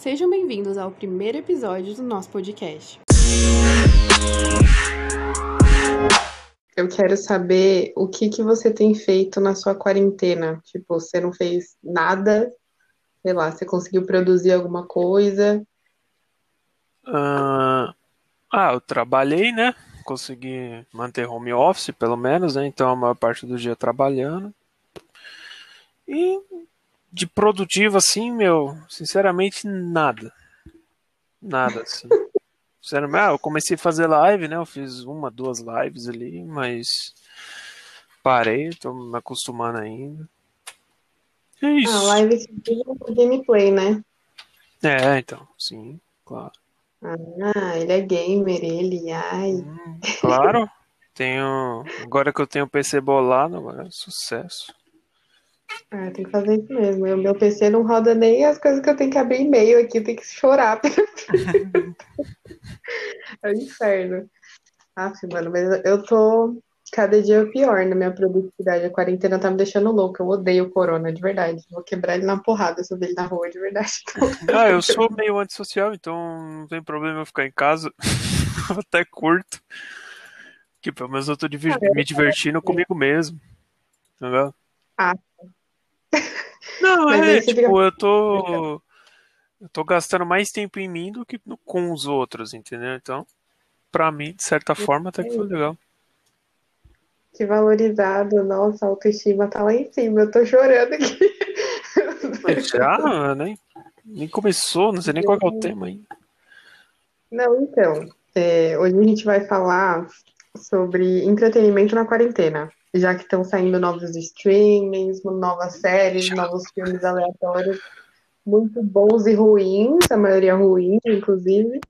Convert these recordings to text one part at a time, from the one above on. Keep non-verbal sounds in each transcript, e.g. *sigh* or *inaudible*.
Sejam bem-vindos ao primeiro episódio do nosso podcast. Eu quero saber o que, que você tem feito na sua quarentena. Tipo, você não fez nada, sei lá, você conseguiu produzir alguma coisa? Ah, ah, eu trabalhei, né? Consegui manter home office, pelo menos, né? Então a maior parte do dia trabalhando. E de produtivo, assim, meu, sinceramente, nada. Nada, assim. *laughs* Sinceramente, ah, eu comecei a fazer live, né? Eu fiz uma, duas lives ali, mas parei, tô me acostumando ainda. É Ah, isso. live é gameplay, né? É, então, sim, claro. Ah, ele é gamer, ele, ai. Hum, claro. Tenho. Agora que eu tenho o PC bolado, agora é sucesso. Ah, tem que fazer isso mesmo. O meu PC não roda nem as coisas que eu tenho que abrir e-mail aqui, eu tenho que chorar. *laughs* É o inferno. Aff, mano, mas eu tô cada dia pior na minha produtividade. A quarentena tá me deixando louca. Eu odeio o corona, de verdade. Vou quebrar ele na porrada se eu ver ele na rua, de verdade. *laughs* Ah, eu sou meio antissocial, então não tem problema eu ficar em casa. *laughs* Até curto. Que pelo menos eu tô me divertindo comigo mesmo. Entendeu? Ah. Não, é, aí tipo, fica- eu tô. Eu tô gastando mais tempo em mim do que com os outros, entendeu? Então, pra mim, de certa forma, até que foi legal. Que valorizado. Nossa, a autoestima tá lá em cima. Eu tô chorando aqui. Já, nem, nem começou, não sei nem qual é o tema ainda. Não, então, é, hoje a gente vai falar sobre entretenimento na quarentena, já que estão saindo novos streamings, novas séries, novos filmes aleatórios, muito bons e ruins, a maioria ruim, inclusive,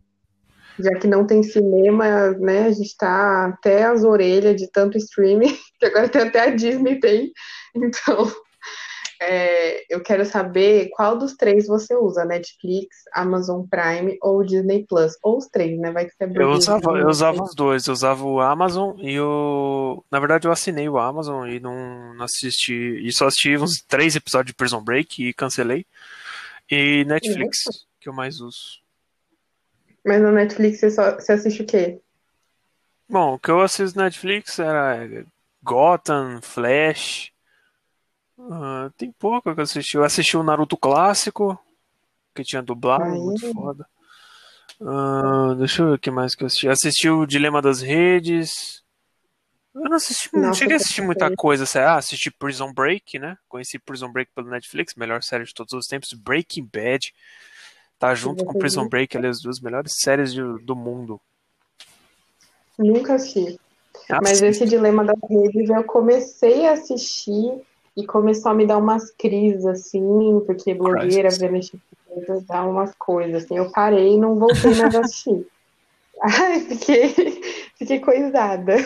já que não tem cinema, né? A gente tá até as orelhas de tanto streaming, *laughs* que agora tem até a Disney tem. Então, é, eu quero saber qual dos três você usa, Netflix, Amazon Prime ou Disney Plus, ou os três, né? Vai que você é Eu usava, então eu usava os dois, eu usava o Amazon e o. Na verdade, eu assinei o Amazon e não, não assisti. E só assisti uns três episódios de Prison Break e cancelei. E Netflix, que eu mais uso. Mas no Netflix você, só, você assiste o quê? Bom, o que eu assisto na Netflix era Gotham, Flash. Ah, tem pouco que eu assisti. Eu assisti o Naruto clássico, que tinha dublado, Aí. muito foda. Ah, deixa eu ver o que mais que eu assisti. Assisti o Dilema das Redes. Eu não assisti, não Nossa, cheguei a assistir muita coisa. lá, assisti Prison Break, né? Conheci Prison Break pelo Netflix, melhor série de todos os tempos. Breaking Bad. Tá junto com Prison? Break, ali, as duas melhores séries de- do mundo. Nunca assisti. Mas esse Dilema das Redes eu comecei a assistir e começou a me dar umas crises, assim, porque blogueira vendo esse tipo de coisa dá umas coisas, assim. Eu parei e não voltei mais a assistir. *laughs* Ai, fiquei, fiquei coisada.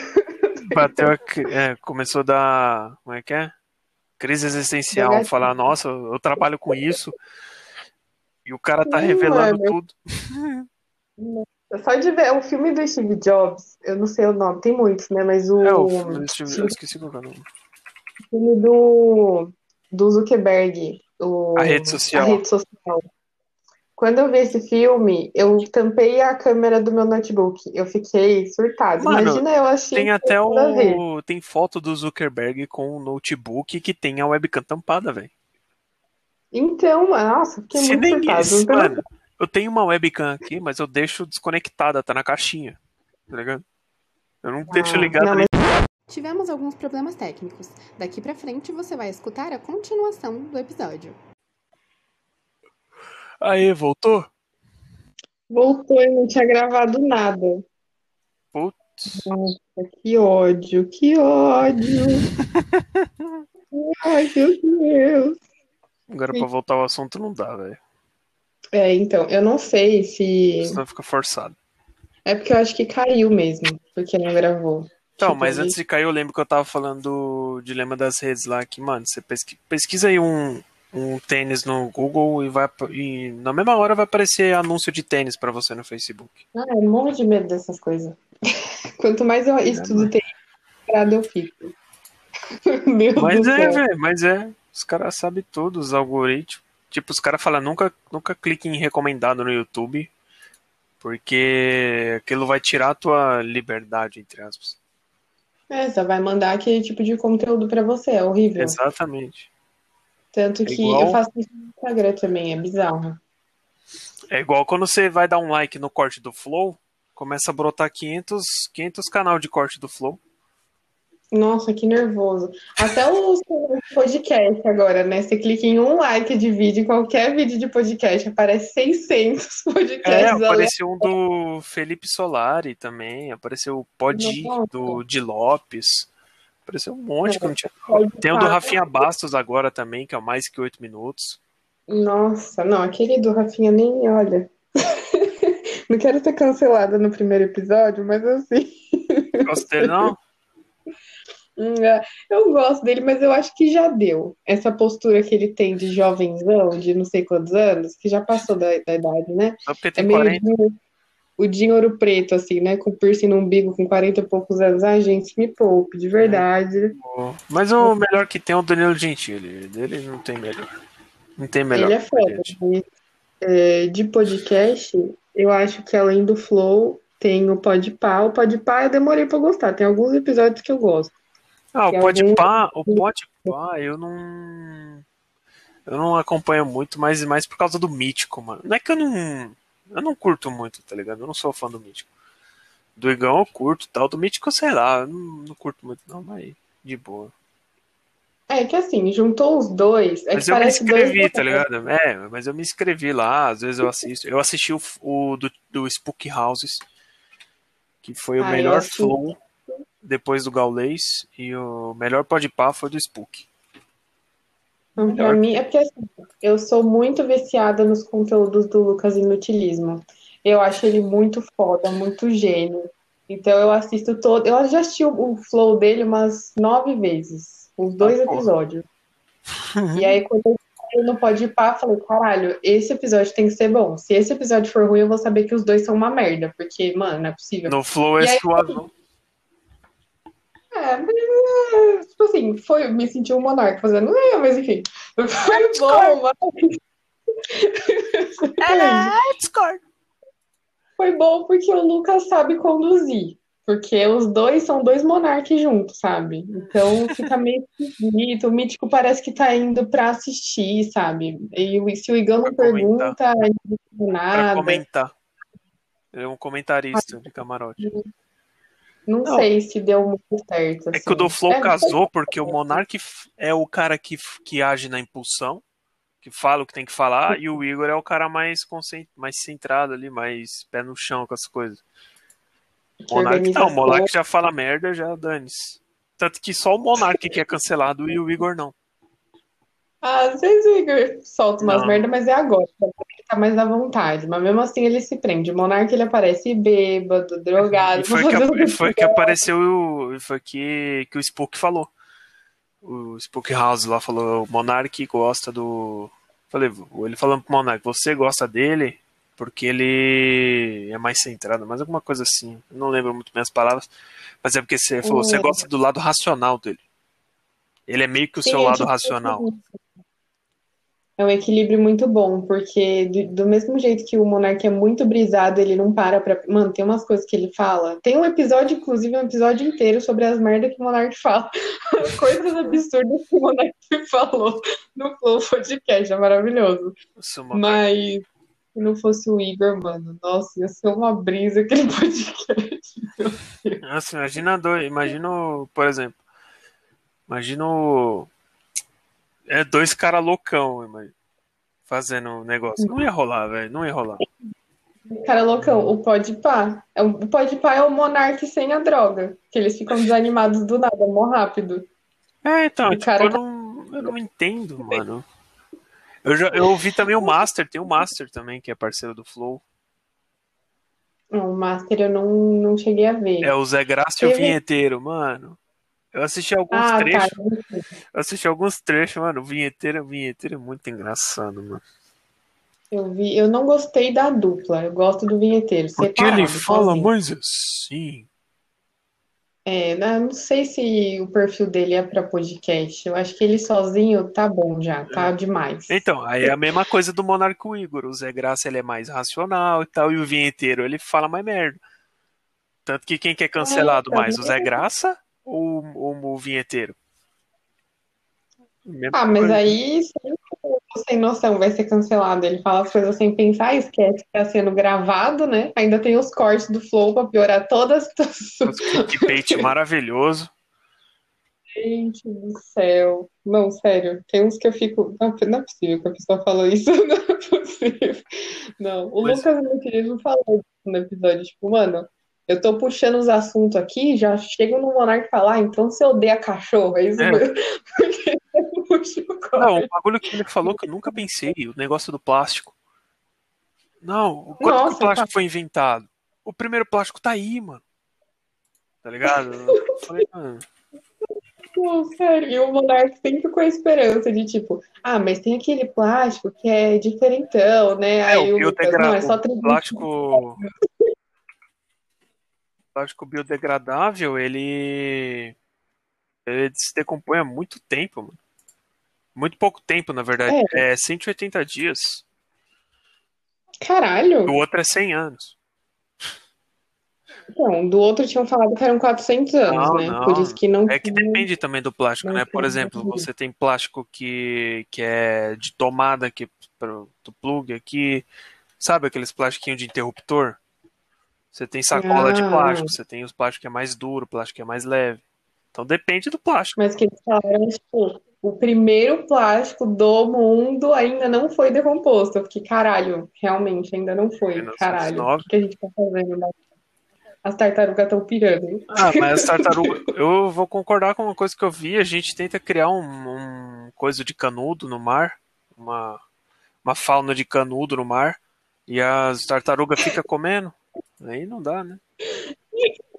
Bateu *laughs* a é, começou a dar. Como é que é? Crise existencial. Falar, nossa, eu trabalho com isso. E o cara tá Sim, revelando mano. tudo. Só de ver o filme do Steve Jobs, eu não sei o nome, tem muitos, né? Mas o É, o Steve- eu esqueci qual é o nome. Filme do, do Zuckerberg, o, A rede social. a rede social. Quando eu vi esse filme, eu tampei a câmera do meu notebook. Eu fiquei surtada. Mano, Imagina eu achei Tem até o. Tem foto do Zuckerberg com o notebook que tem a webcam tampada, velho. Então, nossa, fiquei Se muito nem surtada. isso, Então, mano. Eu tenho uma webcam aqui, mas eu deixo desconectada, tá na caixinha. Tá ligado? Eu não deixo Ah, ligado não, nem. Tivemos alguns problemas técnicos. Daqui pra frente você vai escutar a continuação do episódio. Aê, voltou? voltou e não tinha gravado nada. Putz. Nossa, que ódio, que ódio. *laughs* Ai, meu Deus. Agora pra voltar ao assunto não dá, velho. É, então, eu não sei se. Senão fica forçado. É porque eu acho que caiu mesmo, porque não gravou. Então, Tipo, mas antes de cair, eu lembro que eu tava falando do dilema das redes lá, que, mano, você pesqui- pesquisa aí um, um tênis no Google e vai e na mesma hora vai aparecer anúncio de tênis pra você no Facebook. Ah, eu morro de medo dessas coisas. *laughs* Quanto mais eu estudo TI, parado eu fico. *laughs* Meu Mas do é, velho, mas é. Os caras sabem tudo, os algoritmos, Tipo, os caras falam, nunca, nunca clique em recomendado no YouTube, porque aquilo vai tirar a tua liberdade, entre aspas. É, só vai mandar aquele tipo de conteúdo pra você, é horrível. Exatamente. Tanto É que igual- eu faço isso no Instagram também, é bizarro. É igual quando você vai dar um like no corte do Flow, começa a brotar 500, 500 canal de corte do Flow. Nossa, que nervoso. Até os podcast agora, né? Você clica em um like de vídeo, qualquer vídeo de podcast, aparece 600 *laughs* É, podcasts. apareceu um do Felipe Solari também, apareceu o Pod Nossa. do de Lopes. Apareceu um monte que não tinha. Tem o do. Rafinha Bastos agora também, que é o mais que 8 minutos. Nossa, não, aquele do Rafinha nem olha. *laughs* Não quero ser cancelada no primeiro episódio, mas assim. Gosto dele, não? É, Eu gosto dele, mas eu acho que já deu. Essa postura que ele tem de jovenzão, de não sei quantos anos, que já passou da, da idade, né? É meio 40. Dinho- o Dinho Ouro Preto, assim, né? Com piercing no umbigo, com 40 e poucos anos. Ai, gente, me poupe, de verdade. Mas o melhor que tem é o Danilo Gentili. Dele não tem melhor. Não tem melhor. Ele é foda. é, de podcast, eu acho que além do Flow, tem o Podpah. O Podpah eu demorei pra gostar. Tem alguns episódios que eu gosto. Ah, o alguém- Podpah, o Podpah, eu não. Eu não acompanho muito, mas mais por causa do Mítico, mano. Não é que eu não. Eu não curto muito, tá ligado? Eu não sou fã do Mítico. Do Igão eu curto tal. Do Mítico, sei lá, eu não, não curto muito, não, mas de boa. É que assim, juntou os dois. É Mas que eu me parece dois inscrevi, tá ligado? É, mas eu me inscrevi lá, às vezes eu assisto. Eu assisti o, o do, do Spook Houses, que foi o Ah, eu melhor flow depois do Gaulês, e o melhor podpah foi do Spook. Então, pra Melhor. mim, é porque assim, eu sou muito viciada nos conteúdos do Lucas Inutilismo. Eu acho ele muito foda, muito gênio. Então eu assisto todo. Eu já assisti o, flow dele umas nove vezes, os dois Ah, episódios. *laughs* E aí, quando eu saí no Pode Pá, eu falei, caralho, esse episódio tem que ser bom. Se esse episódio for ruim, eu vou saber que os dois são uma merda, porque, mano, não é possível. No Flow é aí- suave, não. É, mas, é, tipo assim, foi, me senti um monarca fazendo, é, mas enfim, foi bom, mas... Foi bom porque o Lucas sabe conduzir, porque os dois são dois monarcas juntos, sabe? Então fica meio *laughs* esquisito, o Mítico parece que tá indo pra assistir, sabe? E se o Igão não comentar. pergunta, ele não diz Pra nada, comentar. Ele é um comentarista de camarote. Não Não. sei se deu muito certo, É que assim. o do Flow É, casou porque o Monark é o cara que, que age na impulsão, que fala o que tem que falar, e o Igor é o cara mais, concent... mais centrado ali, mais pé no chão com as coisas. O Monark não, o. Monark já fala merda, já dane-se. Tanto que só o Monark que é cancelado e o Igor não. Ah, Às vezes o Igor solta umas Não. merda, mas é agora, ele tá mais à vontade. Mas mesmo assim ele se prende. O Monark ele aparece bêbado, drogado. E foi que, *laughs* e foi que apareceu o. e Foi que, que o Spook falou. O Spook House lá falou: o Monark gosta do. Falei, ele falando pro Monark, você gosta dele porque ele é mais centrado, mas alguma coisa assim. Eu não lembro muito bem as palavras. Mas é porque você falou, você gosta do lado racional dele. Ele é meio que o seu lado tipo racional. É um equilíbrio muito bom, porque do, do mesmo jeito que o Monark é muito brisado, ele não para pra. Mano, tem umas coisas que ele fala. Tem um episódio, inclusive, um episódio inteiro sobre as merdas que o Monark fala. *laughs* Coisas absurdas que o Monark *laughs* falou no Flow Podcast, é maravilhoso. Mas se não fosse o Igor, mano, nossa, ia ser uma brisa aquele *laughs* podcast. Nossa, imagina dois, imagina, por exemplo, imagina o- é dois caras loucão, imagina, fazendo um negócio. Não ia rolar, velho, não ia rolar. Cara loucão, o Podpah. É O o Podpah é o Monark sem a droga. Que eles ficam desanimados do nada, mó rápido. É, então, tipo, cara eu não, eu não entendo, mano. Eu, já, eu ouvi também o Master, tem o Master também, que é parceiro do Flow. Não, o Master eu não, não cheguei a ver. É o Zé Graça e o Vinheteiro, mano. Eu assisti alguns ah, trechos, tá. eu assisti alguns trechos, mano. O Vinheteiro, o Vinheteiro é muito engraçado, mano. Eu vi. Eu não gostei da dupla. Eu gosto do vinheteiro. Porque separado, ele fala sozinho. mais assim. É, né, não sei se o perfil dele é para podcast. Eu acho que ele sozinho tá bom já, tá demais. Então, aí é a mesma coisa do Monarco Igor. O Zé Graça ele é mais racional e tal, e o vinheteiro ele fala mais merda. Tanto que quem quer cancelado É, mais, o Zé. Graça ou, ou o vinheteiro? Mesma Ah, mas coisa. aí sem noção vai ser cancelado. Ele fala as coisas sem pensar, esquece que tá sendo gravado, né? Ainda tem os cortes do Flow pra piorar toda a situação. Clickbait maravilhoso. Gente do céu. Não, sério. Tem uns que eu fico. Não, não é possível que a pessoa falou isso. *laughs* Não é possível. Não. O Mas- Lucas, meu querido, falou no episódio. Tipo, mano, eu tô puxando os assuntos aqui, já chego no Monark e falar, ah, então você odeia cachorro. É isso É. mesmo. Porque eu puxo o corte. Não, o bagulho que ele falou que eu nunca pensei, o negócio do plástico. Não, quando que Nossa, o plástico tá. foi inventado? O primeiro plástico tá aí, mano. Tá ligado? Eu falei, mano, Pô, sério, e o Monark sempre com a esperança de tipo, ah, mas tem aquele plástico que é diferentão, né? é, Aí o o Lucas, biodegra- não, é só o 300. plástico. Plástico biodegradável, ele. Ele se decompõe há muito tempo, mano. Muito pouco tempo, na verdade. É, 180 dias. Caralho! O outro é 100 anos. Então, do outro tinham falado que eram 400 anos, Não, né? não. Por isso que não É que depende também do plástico, não né? Por exemplo, você tem plástico que, que é de tomada aqui pro, do plug aqui, sabe aqueles plastiquinhos de interruptor? Você tem sacola de Ah. plástico, você tem os plásticos que é mais duro, plástico que é mais leve. Então depende do plástico. Mas que eles falaram, tipo, o primeiro plástico do mundo ainda não foi decomposto. Eu fiquei, caralho, realmente ainda não foi. 1909. Caralho, o que que a gente tá fazendo? né? As tartarugas estão pirando. hein? Ah, mas as *laughs* tartarugas. Eu vou concordar com uma coisa que eu vi. A gente tenta criar um, um coisa de canudo no mar, uma, uma fauna de canudo no mar, e as tartarugas ficam comendo. Aí não dá, né? *laughs*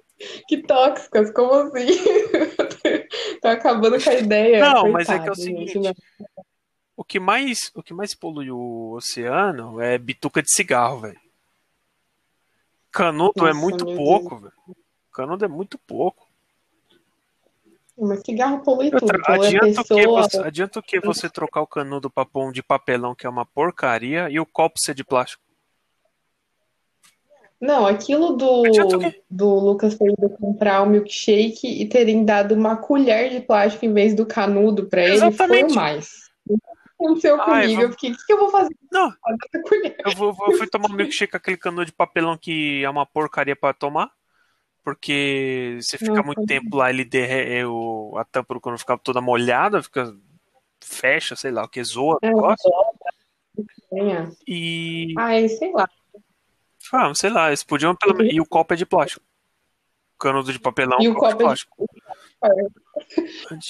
Que tóxicas, como assim? *laughs* Tô acabando com a ideia. Não, mas é que é o Coitado, seguinte, né? O que mais, o que mais polui o oceano é bituca de cigarro, velho. Canudo é Nossa, muito meu pouco, velho. Canudo é muito pouco. Mas cigarro polui Outra, tudo. Adianta, o que pessoa. você, adianta o que você *laughs* trocar o canudo pra pôr um de papelão, que é uma porcaria, e o copo ser de plástico? Não, aquilo do, do Lucas ter ido comprar o milkshake e terem dado uma colher de plástico em vez do canudo pra ele foi o mais. Aconteceu Ai, comigo? Eu fiquei, o que que eu vou fazer Não, eu, vou, vou- eu fui tomar um milkshake com aquele canudo de papelão que é uma porcaria pra tomar. Porque você fica Nossa. muito tempo lá, ele derre, o, a tampa do canudo fica toda molhada, fica fecha, sei lá, o que zoa É, negócio. Tenha. E Ai, sei lá. Ah, sei lá, eles podiam pelo menos. E o copo é de plástico. Canudo de papelão, E o copo é de plástico. *laughs*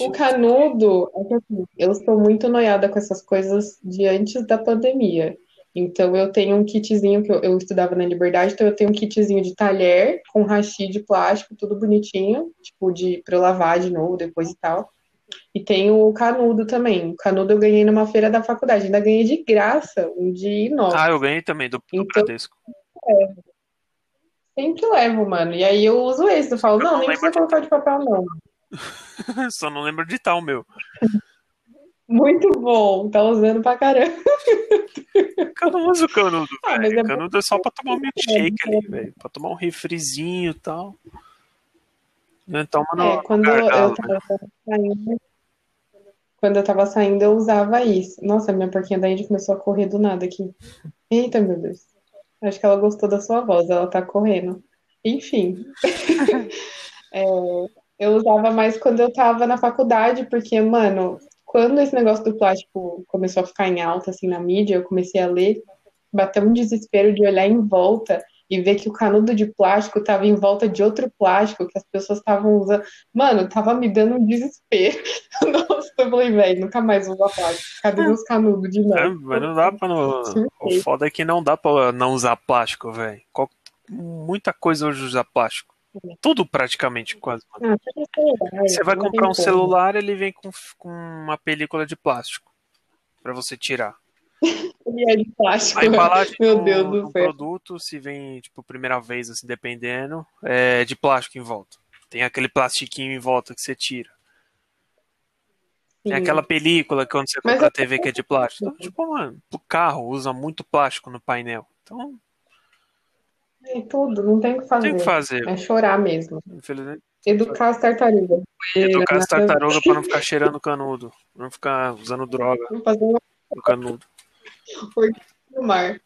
O canudo, é que assim, eu sou muito noiada com essas coisas de antes da pandemia. Então eu tenho um kitzinho que eu, eu estudava na Liberdade, então eu tenho um kitzinho de talher com hashi de plástico, tudo bonitinho, tipo de para eu lavar de novo depois e tal. E tenho o canudo também. O canudo eu ganhei numa feira da faculdade, ainda ganhei de graça, um de inox. Ah, eu ganhei também do, do Então- Bradesco. Sempre levo, mano. E aí eu uso esse, eu falo, Eu não, não nem precisa de- colocar de papel, não. *laughs* Só não lembro de tal, meu. Muito bom, tá usando pra caramba. Eu não uso canudo, Ah, velho. é bom. Canudo é só pra tomar um milkshake ali, velho. Pra tomar um refrizinho e tal. Não toma no, É, quando eu tava saindo, quando eu tava saindo, eu usava isso. Nossa, minha porquinha da Índia começou a correr do nada aqui. Eita, meu Deus. Acho que ela gostou da sua voz, ela tá correndo. Enfim. *laughs* É, eu usava mais quando eu tava na faculdade, porque, mano, quando esse negócio do plástico começou a ficar em alta, assim, na mídia, eu comecei a ler, bateu um desespero de olhar em volta e ver que o canudo de plástico tava em volta de outro plástico que as pessoas estavam usando. Mano, tava me dando um desespero. *laughs* Nossa, eu falei, velho, nunca mais usar plástico. Cadê meus canudos de É, novo? mas não dá pra não. *laughs* O foda é que não dá pra não usar plástico, velho. Muita coisa hoje usa plástico. Tudo praticamente, quase. Ah, Você vai comprar um celular, ele vem com, com uma película de plástico pra você tirar. *laughs* É de plástico. A embalagem Meu do, Deus do do produto, se vem, tipo, primeira vez, assim, dependendo, é de plástico em volta. Tem aquele plastiquinho em volta que você tira. Sim. Tem aquela película que quando você compra a TV que é de plástico. Então, *laughs* tipo, mano, o carro usa muito plástico no painel. Então, É tudo, não tem o que fazer. tem o que fazer. É chorar mesmo. Infelizmente, Educar as tartarugas. educar as tartarugas pra não *laughs* ficar cheirando canudo. Não ficar usando droga Vamos fazer no canudo. No mar.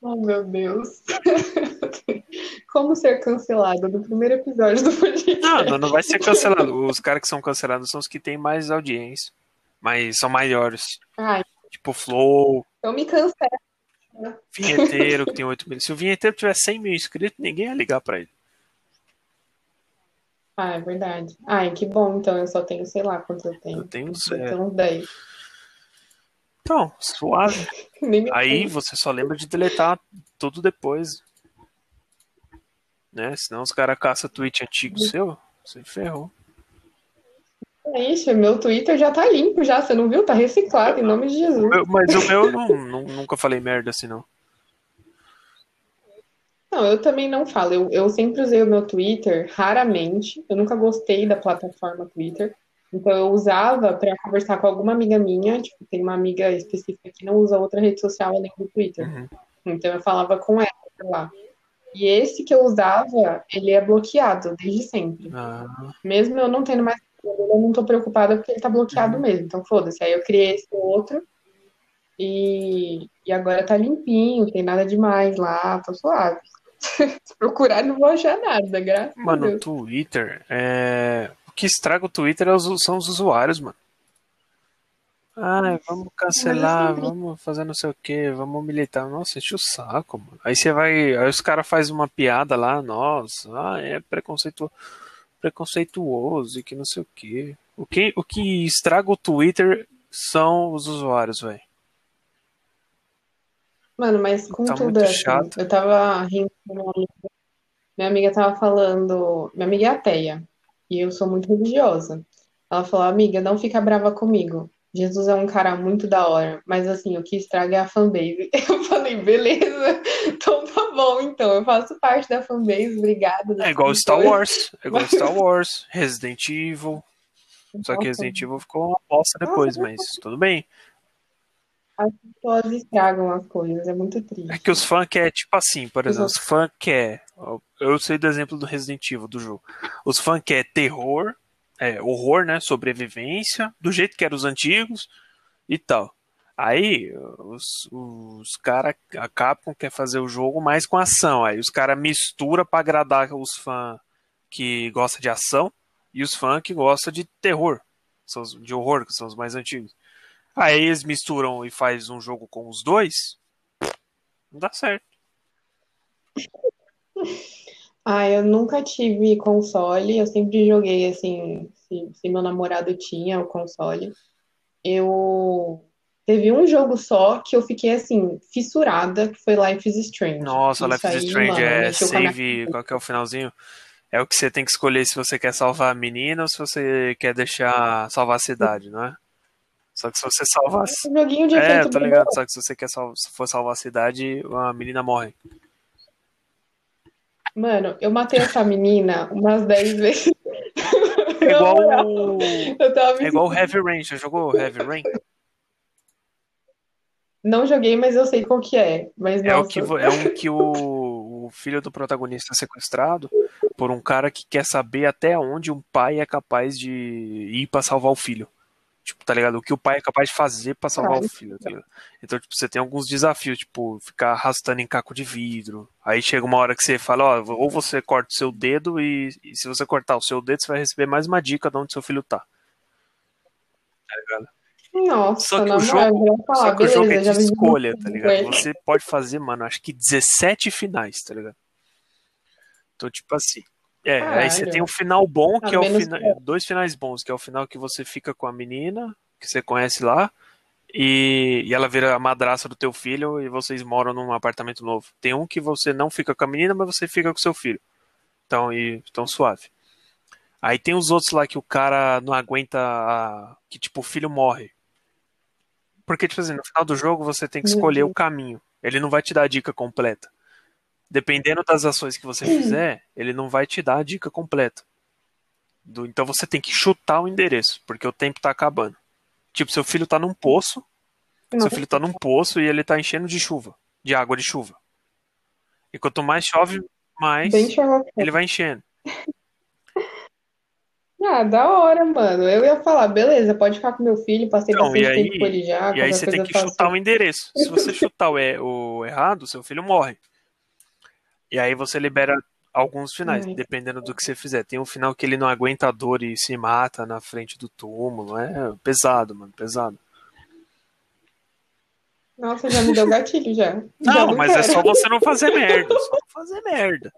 Oh, meu Deus. *laughs* Como ser cancelado no primeiro episódio do podcast. Não, não, não vai ser cancelado. Os caras que são cancelados são os que têm mais audiência. Mas são maiores. Ai, Tipo Flow, então me cancela. Vinheteiro, que tem 8 mil. Se o Vinheteiro tiver 100 mil inscritos, ninguém ia ligar pra ele. Ah, é verdade. Ai, que bom, então eu só tenho, sei lá quanto eu tenho. Eu tenho uns 10. Então, suave. *laughs* Aí você só lembra de deletar tudo depois. Né? Senão os caras caçam tweet antigo seu, você ferrou. Ixi, meu Twitter já tá limpo já, você não viu? Tá reciclado, em nome de Jesus. Eu- mas o meu, *laughs* não, não- nunca falei merda assim, não. Não, eu também não falo. Eu, eu sempre usei o meu Twitter, raramente. Eu nunca gostei da plataforma Twitter. Então eu usava para conversar com alguma amiga minha. Tipo, tem uma amiga específica que não usa outra rede social além do Twitter. Uhum. Então eu falava com ela lá. E esse que eu usava, ele é bloqueado desde sempre. Ah, Mesmo eu não tendo mais, eu não tô preocupada porque ele tá bloqueado mesmo. Então foda-se. Aí eu criei esse outro. E, e agora tá limpinho, tem nada demais lá, tô suave. *laughs* Se procurar, não vou achar nada, graças a mano, o Deus. Twitter é. Que estraga o Twitter é são os usuários, mano. Ai, vamos cancelar, vamos fazer não sei o que, vamos militar. Nossa, enche o saco, mano. Aí você vai. Aí os caras fazem uma piada lá, nossa, ah, é preconceituoso, preconceituoso e que não sei o que. O que, o que estraga o Twitter são os usuários, velho. Mano, mas com Tá tudo muito assim, eu tava rindo com uma amiga. Minha amiga tava falando. Minha amiga é ateia. E eu sou muito religiosa. Ela falou, amiga, não fica brava comigo. Jesus é um cara muito da hora. Mas assim, o que estraga é a fanbase. *laughs* Eu falei, beleza. *laughs* Então tá bom, então. Eu faço parte da fanbase, obrigada. É igual Star Então, Wars. É igual Star *laughs* Wars, Resident Evil. Só que. Resident Evil ficou uma bosta depois, mas tudo bem. As pessoas estragam as coisas, é muito É triste. que os fãs quer, tipo assim, por exemplo, os fãs quer. Eu sei do exemplo do Resident Evil do jogo. Os fãs quer terror, é, horror, né? Sobrevivência, do jeito que eram os antigos e tal. Aí os, os caras, a Capcom quer fazer o jogo mais com ação. Aí os caras mistura pra agradar os fãs que gostam de ação e os fãs que gostam de terror, de horror, que são os mais antigos. Aí eles misturam e faz um jogo com os dois, não dá certo. Ah, eu nunca tive console, eu sempre joguei assim, se, se meu namorado tinha o console. Eu teve um jogo só que eu fiquei assim, fissurada, que foi Life is Strange. Nossa, Isso Life is aí, Strange mano, é save, qual que é o finalzinho? É o que você tem que escolher se você quer salvar a menina ou se você quer deixar salvar a cidade, não é? Só que se você salvar. cabeça. Um joguinho de É, tô ligado. Só que se você quer sal... se for salvar a cidade, a menina morre. Mano, eu matei essa menina umas 10 *laughs* vezes. É igual o. É igual o Heavy Rain. Já jogou Heavy Rain? Não joguei, mas eu sei qual que é. Mas É, o que, é um que o, o filho do protagonista é sequestrado por um cara que quer saber até onde um pai é capaz de ir pra salvar o filho. Tipo, tá ligado? O que o pai é capaz de fazer pra salvar Caralho. o filho, tá ligado? Então, tipo, você tem alguns desafios, tipo, ficar arrastando em caco de vidro. Aí chega uma hora que você fala, ó, ou você corta o seu dedo e, e se você cortar o seu dedo, você vai receber mais uma dica de onde seu filho tá. Tá ligado? nossa, Só que o jogo, falar, só que o jogo é beleza, de escolha, tá ligado? ele. Você pode fazer, mano, acho que 17 finais, tá ligado? Então, tipo assim. É, aí você Caralho. tem um final bom, que A é o final. que- Dois finais bons, que é o final que você fica com a menina, que você conhece lá, e, e ela vira a madraça do teu filho e vocês moram num apartamento novo. Tem um que você não fica com a menina, mas você fica com seu filho. Então, e, então suave. Aí tem os outros lá que o cara não aguenta. a- que tipo, o filho morre. Porque, tipo assim, no final do jogo você tem que escolher Deus. o caminho. Ele não vai te dar a dica completa. Dependendo das ações que você fizer, ele não vai te dar a dica completa. do, então você tem que chutar o endereço, porque o tempo tá acabando. Tipo, seu filho tá num poço, seu filho tá num poço e ele tá enchendo de chuva, de água de chuva. E quanto mais chove, mais ele vai enchendo. *laughs* Ah, da hora, mano. Eu ia falar, beleza, pode ficar com meu filho, passei Então, bastante aí- tempo com ele já. E aí você tem que chutar o endereço. Se você chutar o, o errado, seu filho morre. E aí você libera alguns finais, Ai. dependendo do que você fizer. Tem um final que ele não aguenta a dor e se mata na frente do túmulo. É pesado, mano, pesado. Nossa, já me deu gatilho já. *laughs* já Não, mas é quero. só você não fazer merda. Só não fazer merda.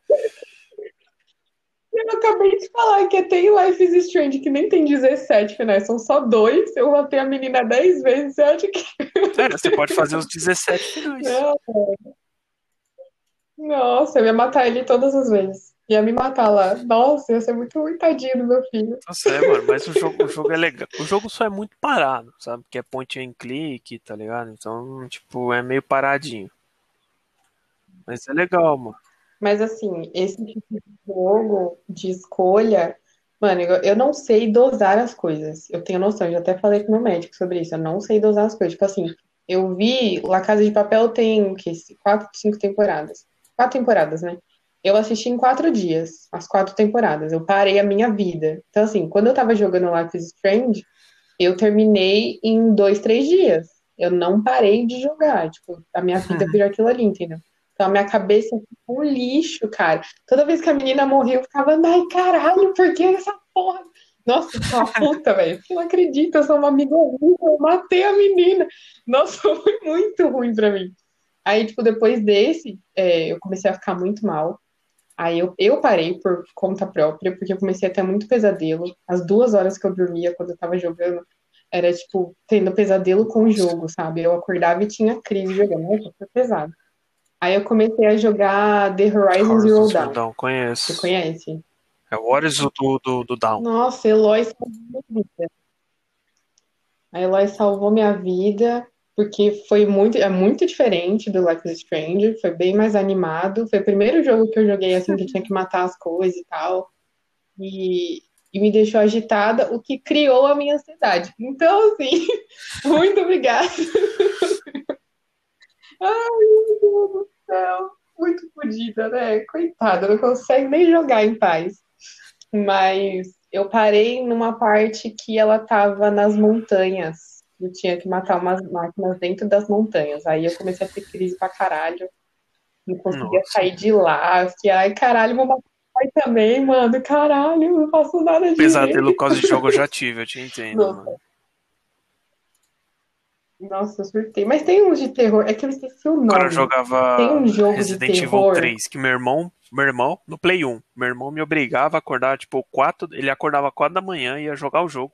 Eu acabei de falar que tem Life is Strange, que nem tem 17 finais, são só dois. Eu matei a menina 10 vezes, você acha que. É, você pode fazer os 17 finais. Não. *laughs* Nossa, eu ia matar ele todas as vezes. Ia me matar lá. Nossa, ia ser muito tadinho do meu filho. Nossa, é, mano, mas o jogo, o jogo é legal. O jogo só é muito parado, sabe? Que é point and click, tá ligado? Então, tipo, é meio paradinho. Mas é legal, mano. Mas assim, esse tipo de jogo de escolha, mano, eu, não sei dosar as coisas. Eu tenho noção, eu já até falei com meu médico sobre isso. Eu não sei dosar as coisas. Tipo assim, eu vi La Casa de Papel tem que quatro, cinco temporadas. Quatro temporadas, né? Eu assisti em quatro dias, as quatro temporadas. Eu parei a minha vida. Então, assim, quando eu tava jogando Life is Strange, eu terminei em dois, três dias. Eu não parei de jogar. Tipo, a minha vida virou aquilo ali, entendeu? Então, a minha cabeça ficou um lixo, cara. Toda vez que a menina morreu, eu ficava, ai, caralho, por que essa porra? Nossa, eu ficava puta, velho. Eu não acredito, eu sou uma amiga ruim, eu matei a menina. Nossa, *laughs* foi muito ruim pra mim. Aí, tipo, depois desse, é, eu comecei a ficar muito mal. Aí eu, eu parei por conta própria, porque eu comecei a ter muito pesadelo. As duas horas que eu dormia quando eu tava jogando, era, tipo, tendo pesadelo com o jogo, sabe? Eu acordava e tinha crise jogando. Foi pesado. Aí eu comecei a jogar The Horizon Zero Horizon Zero Dawn. Dawn, conheço. Você conhece? É o Horizon do, do, do Down. Nossa, Eloy salvou minha vida. A Eloy salvou minha vida porque foi muito, é muito diferente do Life is Strange, foi bem mais animado. Foi o primeiro jogo que eu joguei assim que tinha que matar as coisas e tal. E, e me deixou agitada, o que criou a minha ansiedade. Então, assim, *laughs* muito obrigada. *laughs* Ai, meu Deus do céu. Muito fodida, né? Coitada, não consegue nem jogar em paz. Mas eu parei numa parte que ela tava nas montanhas. Eu tinha que matar umas máquinas dentro das montanhas. Aí eu comecei a ter crise pra caralho. Não conseguia Nossa. sair de lá. Eu fiquei, ai, caralho, vou matar o pai também, mano. Caralho, não faço nada direito. Pesadelo por causa de *laughs* jogo eu já tive, eu te entendo, Nossa. mano. Nossa, eu surtei. Mas tem uns de terror. É que eu esqueci o nome. Quando eu jogava Tem um jogo de Resident Evil terror. 3, que meu irmão, meu irmão, no Play 1, meu irmão me obrigava a acordar, tipo, 4, ele acordava 4 da manhã e ia jogar o jogo.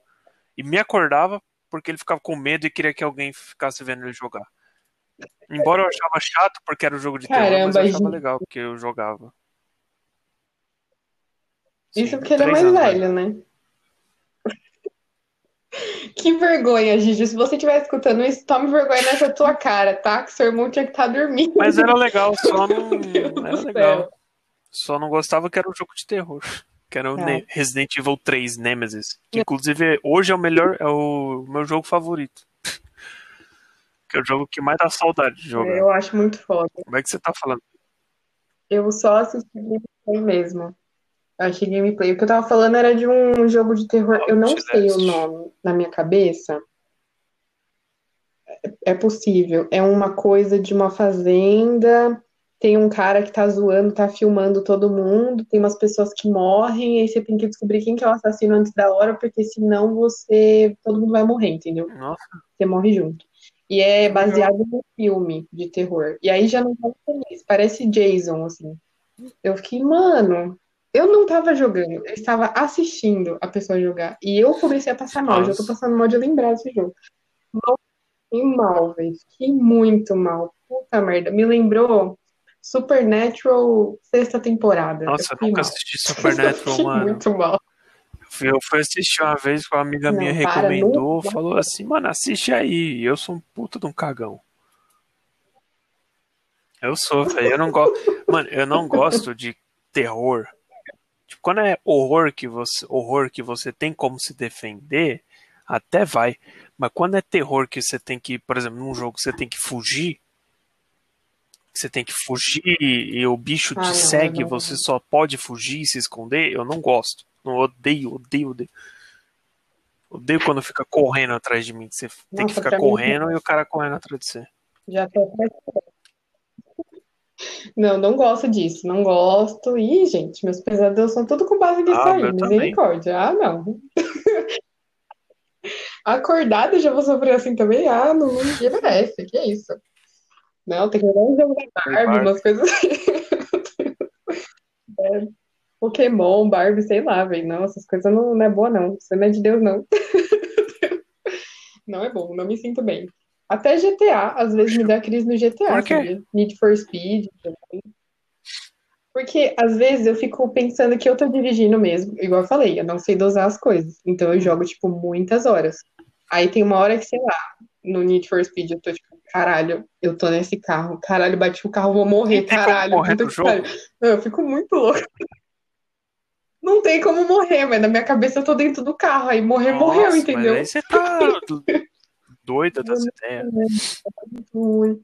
E me acordava porque ele ficava com medo e queria que alguém ficasse vendo ele jogar. Embora eu achava chato porque era um jogo de terror, mas Caramba, eu achava gente. legal porque eu jogava. Isso porque ele é mais velho, né? *laughs* Que vergonha, Gigi. Se você estiver escutando isso, tome vergonha nessa tua cara, tá? Que seu irmão tinha que estar dormindo. Mas era legal, só *laughs* não. Era legal. Só não gostava que era um jogo de terror. Que era o É. Resident Evil 3 Nemesis. Que inclusive hoje é o melhor, é o meu jogo favorito. *laughs* que é o jogo que mais dá saudade de jogar. Eu acho muito foda. Como é que você tá falando? Eu só assisti gameplay mesmo. Eu achei gameplay. O que eu tava falando era de um jogo de terror. Eu não sei o nome na minha cabeça. É possível. É uma coisa de uma fazenda. Tem um cara que tá zoando, tá filmando todo mundo. Tem umas pessoas que morrem. E aí você tem que descobrir quem que é o assassino antes da hora, porque senão você. Todo mundo vai morrer, entendeu? Nossa, Você morre junto. E é baseado num filme de terror. E aí já não tá feliz. Parece Jason, assim. Eu fiquei, mano, eu não tava jogando, eu estava assistindo a pessoa jogar. E eu comecei a passar mal. Já tô Nossa. passando mal de lembrar desse jogo. Nossa, fiquei mal, velho. Fiquei muito mal. Puta merda. Me lembrou Supernatural sexta temporada. nossa, eu eu fiquei nunca mal. assisti Supernatural, *laughs* mano. muito mal. Eu fui assistir uma vez com uma amiga Não, minha para, recomendou, não- falou assim, mano, assiste aí. Eu sou um puta de um cagão. Eu sou, velho. Eu não gosto. *laughs* Mano, eu não gosto de terror. Tipo, quando é horror que você, horror que você tem como se defender, até vai. Mas quando é terror que você tem que, por exemplo, num jogo você tem que fugir, você tem que fugir e o bicho Ah, te não, segue, eu não- você só pode fugir e se esconder, eu não gosto. Não odeio, odeio, odeio. Odeio quando fica correndo atrás de mim. Você tem que Nossa, ficar pra mim- correndo e o cara correndo atrás de você. Já tô Não, não gosto disso, não gosto. Ih, gente, meus pesadelos são tudo com base nisso Ah, aí, misericórdia. Ah, não. *laughs* Acordada já vou sofrer assim também? Ah, não, ninguém merece, que isso. Não, tem que olhar um jogo da Barbie, umas coisas assim. *laughs* É, Pokémon, Barbie, sei lá, velho. Não, essas coisas não, não é boa, não. Isso não é de Deus, não. *laughs* Não é bom, não me sinto bem. Até GTA, às vezes me dá crise no GTA? Need for Speed também. Porque às vezes eu fico pensando que eu tô dirigindo mesmo. Igual eu falei, eu não sei dosar as coisas. Então eu jogo, tipo, muitas horas. Aí tem uma hora que, sei lá, no Need for Speed eu tô tipo, caralho, eu tô nesse carro. Caralho, bati o carro, vou morrer, tem caralho. morrer puta jogo. Não, eu fico muito louca. Não tem como morrer, mas na minha cabeça eu tô dentro do carro. Aí morrer, morreu, Nossa, entendeu? Mas aí você tá do- *laughs* doida das ideias. Ruim.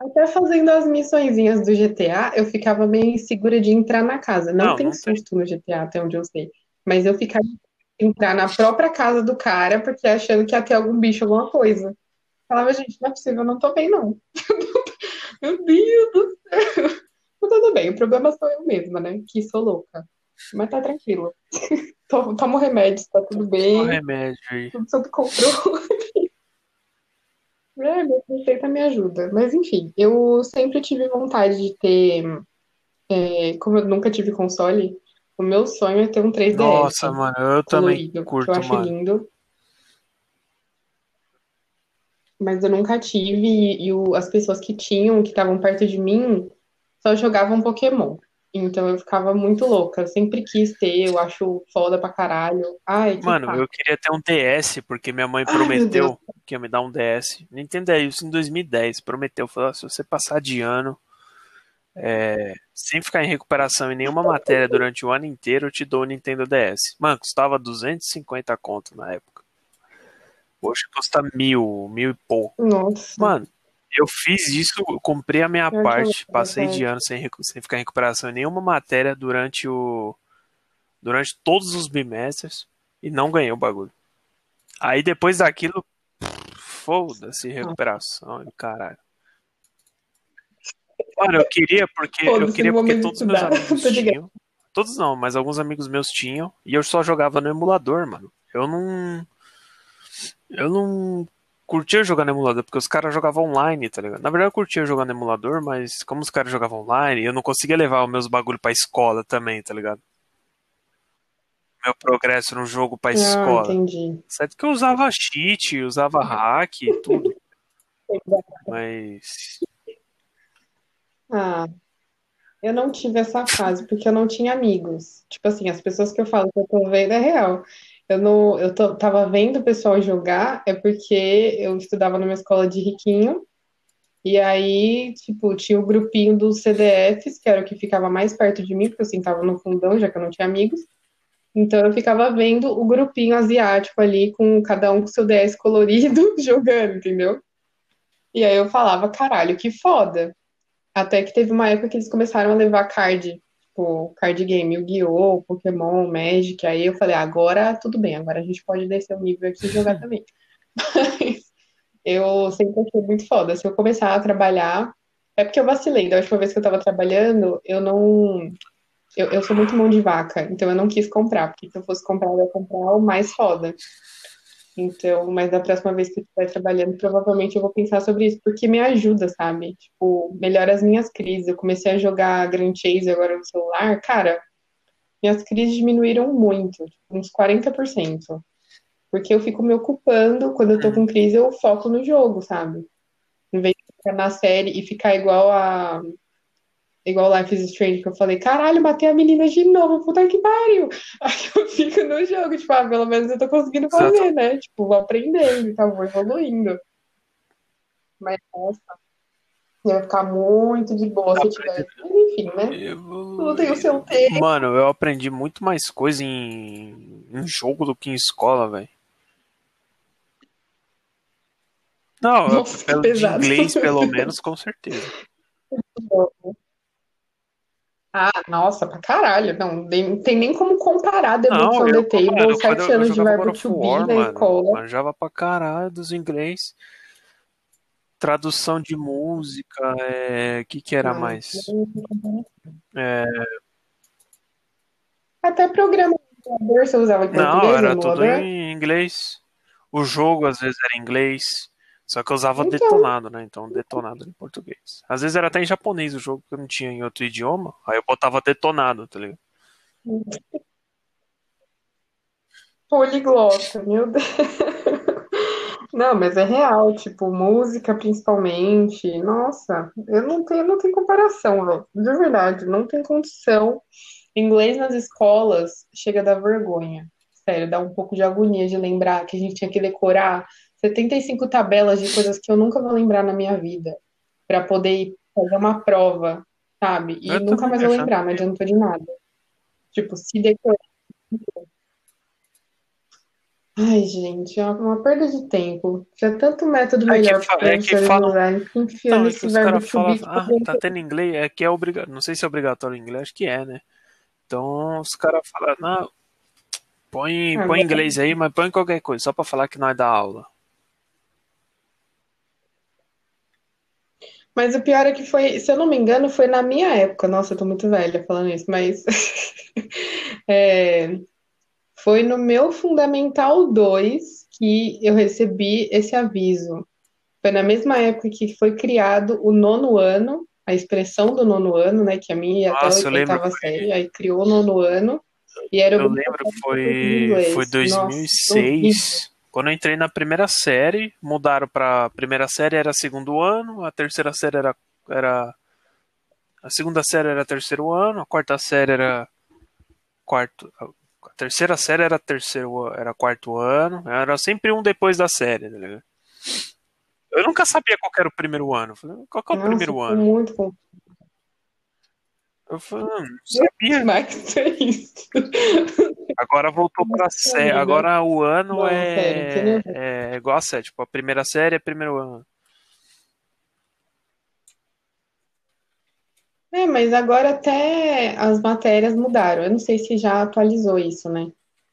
Até fazendo as missõezinhas do GTA, eu ficava meio insegura de entrar na casa. Não, Não, tem não tem. susto no GTA, até onde eu sei. Mas eu ficava entrar na própria casa do cara, porque achando que ia ter algum bicho, alguma coisa. Falava, gente, não é possível, eu não tô bem, não. *laughs* Meu Deus do céu. Mas tudo bem, o problema sou eu mesma, né? Que sou louca. Mas tá tranquilo. *laughs* Tomo, tomo remédios, tá tudo bem. remédio aí. Tudo sob controle. É, minha receita me ajuda. Mas enfim, eu sempre tive vontade de ter. é, como eu nunca tive console, o meu sonho é ter um 3DS Nossa, mano, eu também colorido, que curto, eu acho mano. lindo. Mas eu nunca tive, e, e o- as pessoas que tinham, que estavam perto de mim, só jogavam Pokémon. Então eu ficava muito louca. Eu sempre quis ter, eu acho foda pra caralho. Ai, Mano, eu queria ter um DS, porque minha mãe Ai, prometeu que ia me dar um DS. Nintendo é isso em 2010. Prometeu, falou: "Ah, se você passar de ano, é, sem ficar em recuperação em nenhuma matéria durante o ano inteiro, eu te dou o Nintendo DS. Mano, custava 250 conto na época. Hoje custa mil, mil e pouco. Nossa. Mano, eu fiz isso, eu comprei a minha que parte, passei de ano sem, sem ficar em recuperação em nenhuma matéria durante o. durante todos os bimestres e não ganhei o bagulho. Aí depois daquilo, foda-se recuperação, caralho. Mano, eu queria porque eu Foda-se, queria porque todos os meus *laughs* amigos tinham. Todos não, mas alguns amigos meus tinham e eu só jogava no emulador, mano. Eu não eu não curtia jogar no emulador, porque os caras jogavam online, tá ligado? Na verdade, eu curtia jogar no emulador, mas como os caras jogavam online, eu não conseguia levar os meus bagulho pra escola também, tá ligado? Meu progresso no jogo pra Ah, escola. entendi. Certo que eu usava cheat, usava hack e tudo. *laughs* Mas. Ah, eu não tive essa fase porque eu não tinha amigos. Tipo assim, as pessoas que eu falo que eu tô vendo é real. Eu não, eu tô, tava vendo o pessoal jogar é porque eu estudava numa escola de riquinho e aí, tipo, tinha o grupinho dos CDFs, que era o que ficava mais perto de mim, porque eu sentava no fundão, já que eu não tinha amigos. Então eu ficava vendo o grupinho asiático ali, com cada um com seu DS colorido, *laughs* jogando, entendeu? E aí eu falava, caralho, que foda. Até que teve uma época que eles começaram a levar card, tipo, card game, Yu-Gi-Oh!, Pokémon, Magic. Aí eu falei, agora tudo bem, agora a gente pode descer o nível aqui e jogar *laughs* também. Mas eu sempre achei muito foda. Se eu começar a trabalhar. É porque eu vacilei. Da última vez que eu tava trabalhando, eu não. Eu, eu sou muito mão de vaca, então eu não quis comprar, porque se eu fosse comprar, eu ia comprar o mais foda. Então, mas da próxima vez que eu estiver trabalhando, provavelmente eu vou pensar sobre isso, porque me ajuda, sabe? Tipo, melhora as minhas crises. Eu comecei a jogar Grand Chase agora no celular, cara, minhas crises diminuíram muito, tipo, uns 40%. Porque eu fico me ocupando, quando eu tô com crise, eu foco no jogo, sabe? Em vez de ficar na série e ficar igual a. Igual Life is Strange, que eu falei, caralho, matei a menina de novo, puta que pariu. *laughs* Aí eu fico no jogo, tipo, ah, pelo menos eu tô conseguindo fazer, né? Tipo, vou aprendendo tal, vou evoluindo. Mas, nossa, ia ficar muito de boa se eu tivesse. enfim, né? Tudo tem o seu tempo. Mano, eu aprendi muito mais coisa em, em jogo do que em escola, velho. Não, Nossa, que pelo, de inglês, pelo *laughs* menos, com certeza. Ah, nossa, pra caralho. Não, nem- tem nem como comparar The Não, Books on the Table, sete anos de verbo to be na mano, escola. manjava pra caralho dos inglês. Tradução de música, é... que que era mais? É, Até programa você usava em Não, era tudo em inglês. O jogo às vezes era em inglês, só que eu usava Então. detonado, né? Então detonado em português. Às vezes era até em japonês o jogo, que eu não tinha em outro idioma, aí eu botava detonado, tá ligado? Poliglota, meu Deus. Não, mas é real, tipo, música principalmente. Nossa, eu não tenho, não tem comparação. De verdade, não tem condição. Inglês nas escolas chega a dar vergonha. Sério, dá um pouco de agonia de lembrar que a gente tinha que decorar 75 tabelas de coisas que eu nunca vou lembrar na minha vida para poder ir fazer uma prova, sabe? E Eu nunca mais vou lembrar, não adiantou de nada. Tipo, se decorar. Ai, gente, é uma perda de tempo. Tinha tanto método É que melhor fa- para é que falam- usarem, fica enfiando Então, é que os caras falam, ah, tá tendo inglês, é que é obrigatório, não sei se é obrigatório em inglês, acho que é, né? Então os caras falam, não, põe, Ah, põe mas- inglês aí, mas põe qualquer coisa, só pra falar que nós dá aula. Mas o pior é que foi, se eu não me engano, foi na minha época. Nossa, eu tô muito velha falando isso, mas *laughs* é, foi no meu Fundamental 2 que eu recebi esse aviso. Foi na mesma época que foi criado o nono ano, a expressão do nono ano, né? Que a minha ia até Nossa, a eu lembro, oitava foi- série, aí criou o nono ano e era Eu lembro, em foi, foi Nossa, horrível. 2006, quando eu entrei na primeira série, mudaram pra primeira série era segundo ano, a terceira série era, era a segunda série era terceiro ano, a quarta série era quarto, a terceira série era terceiro, era quarto ano, era sempre um depois da série, tá ligado? Eu nunca sabia qual era o primeiro ano. Falei, qual que é o Nossa, primeiro ano? muito confuso Eu falei, "Ah, não sabia. demais é isso. Agora voltou pra série. Amiga. Agora o ano é, sério, é igual a série. Tipo, a primeira série é primeiro ano. É, mas agora até as matérias mudaram. Eu não sei se já atualizou isso, né?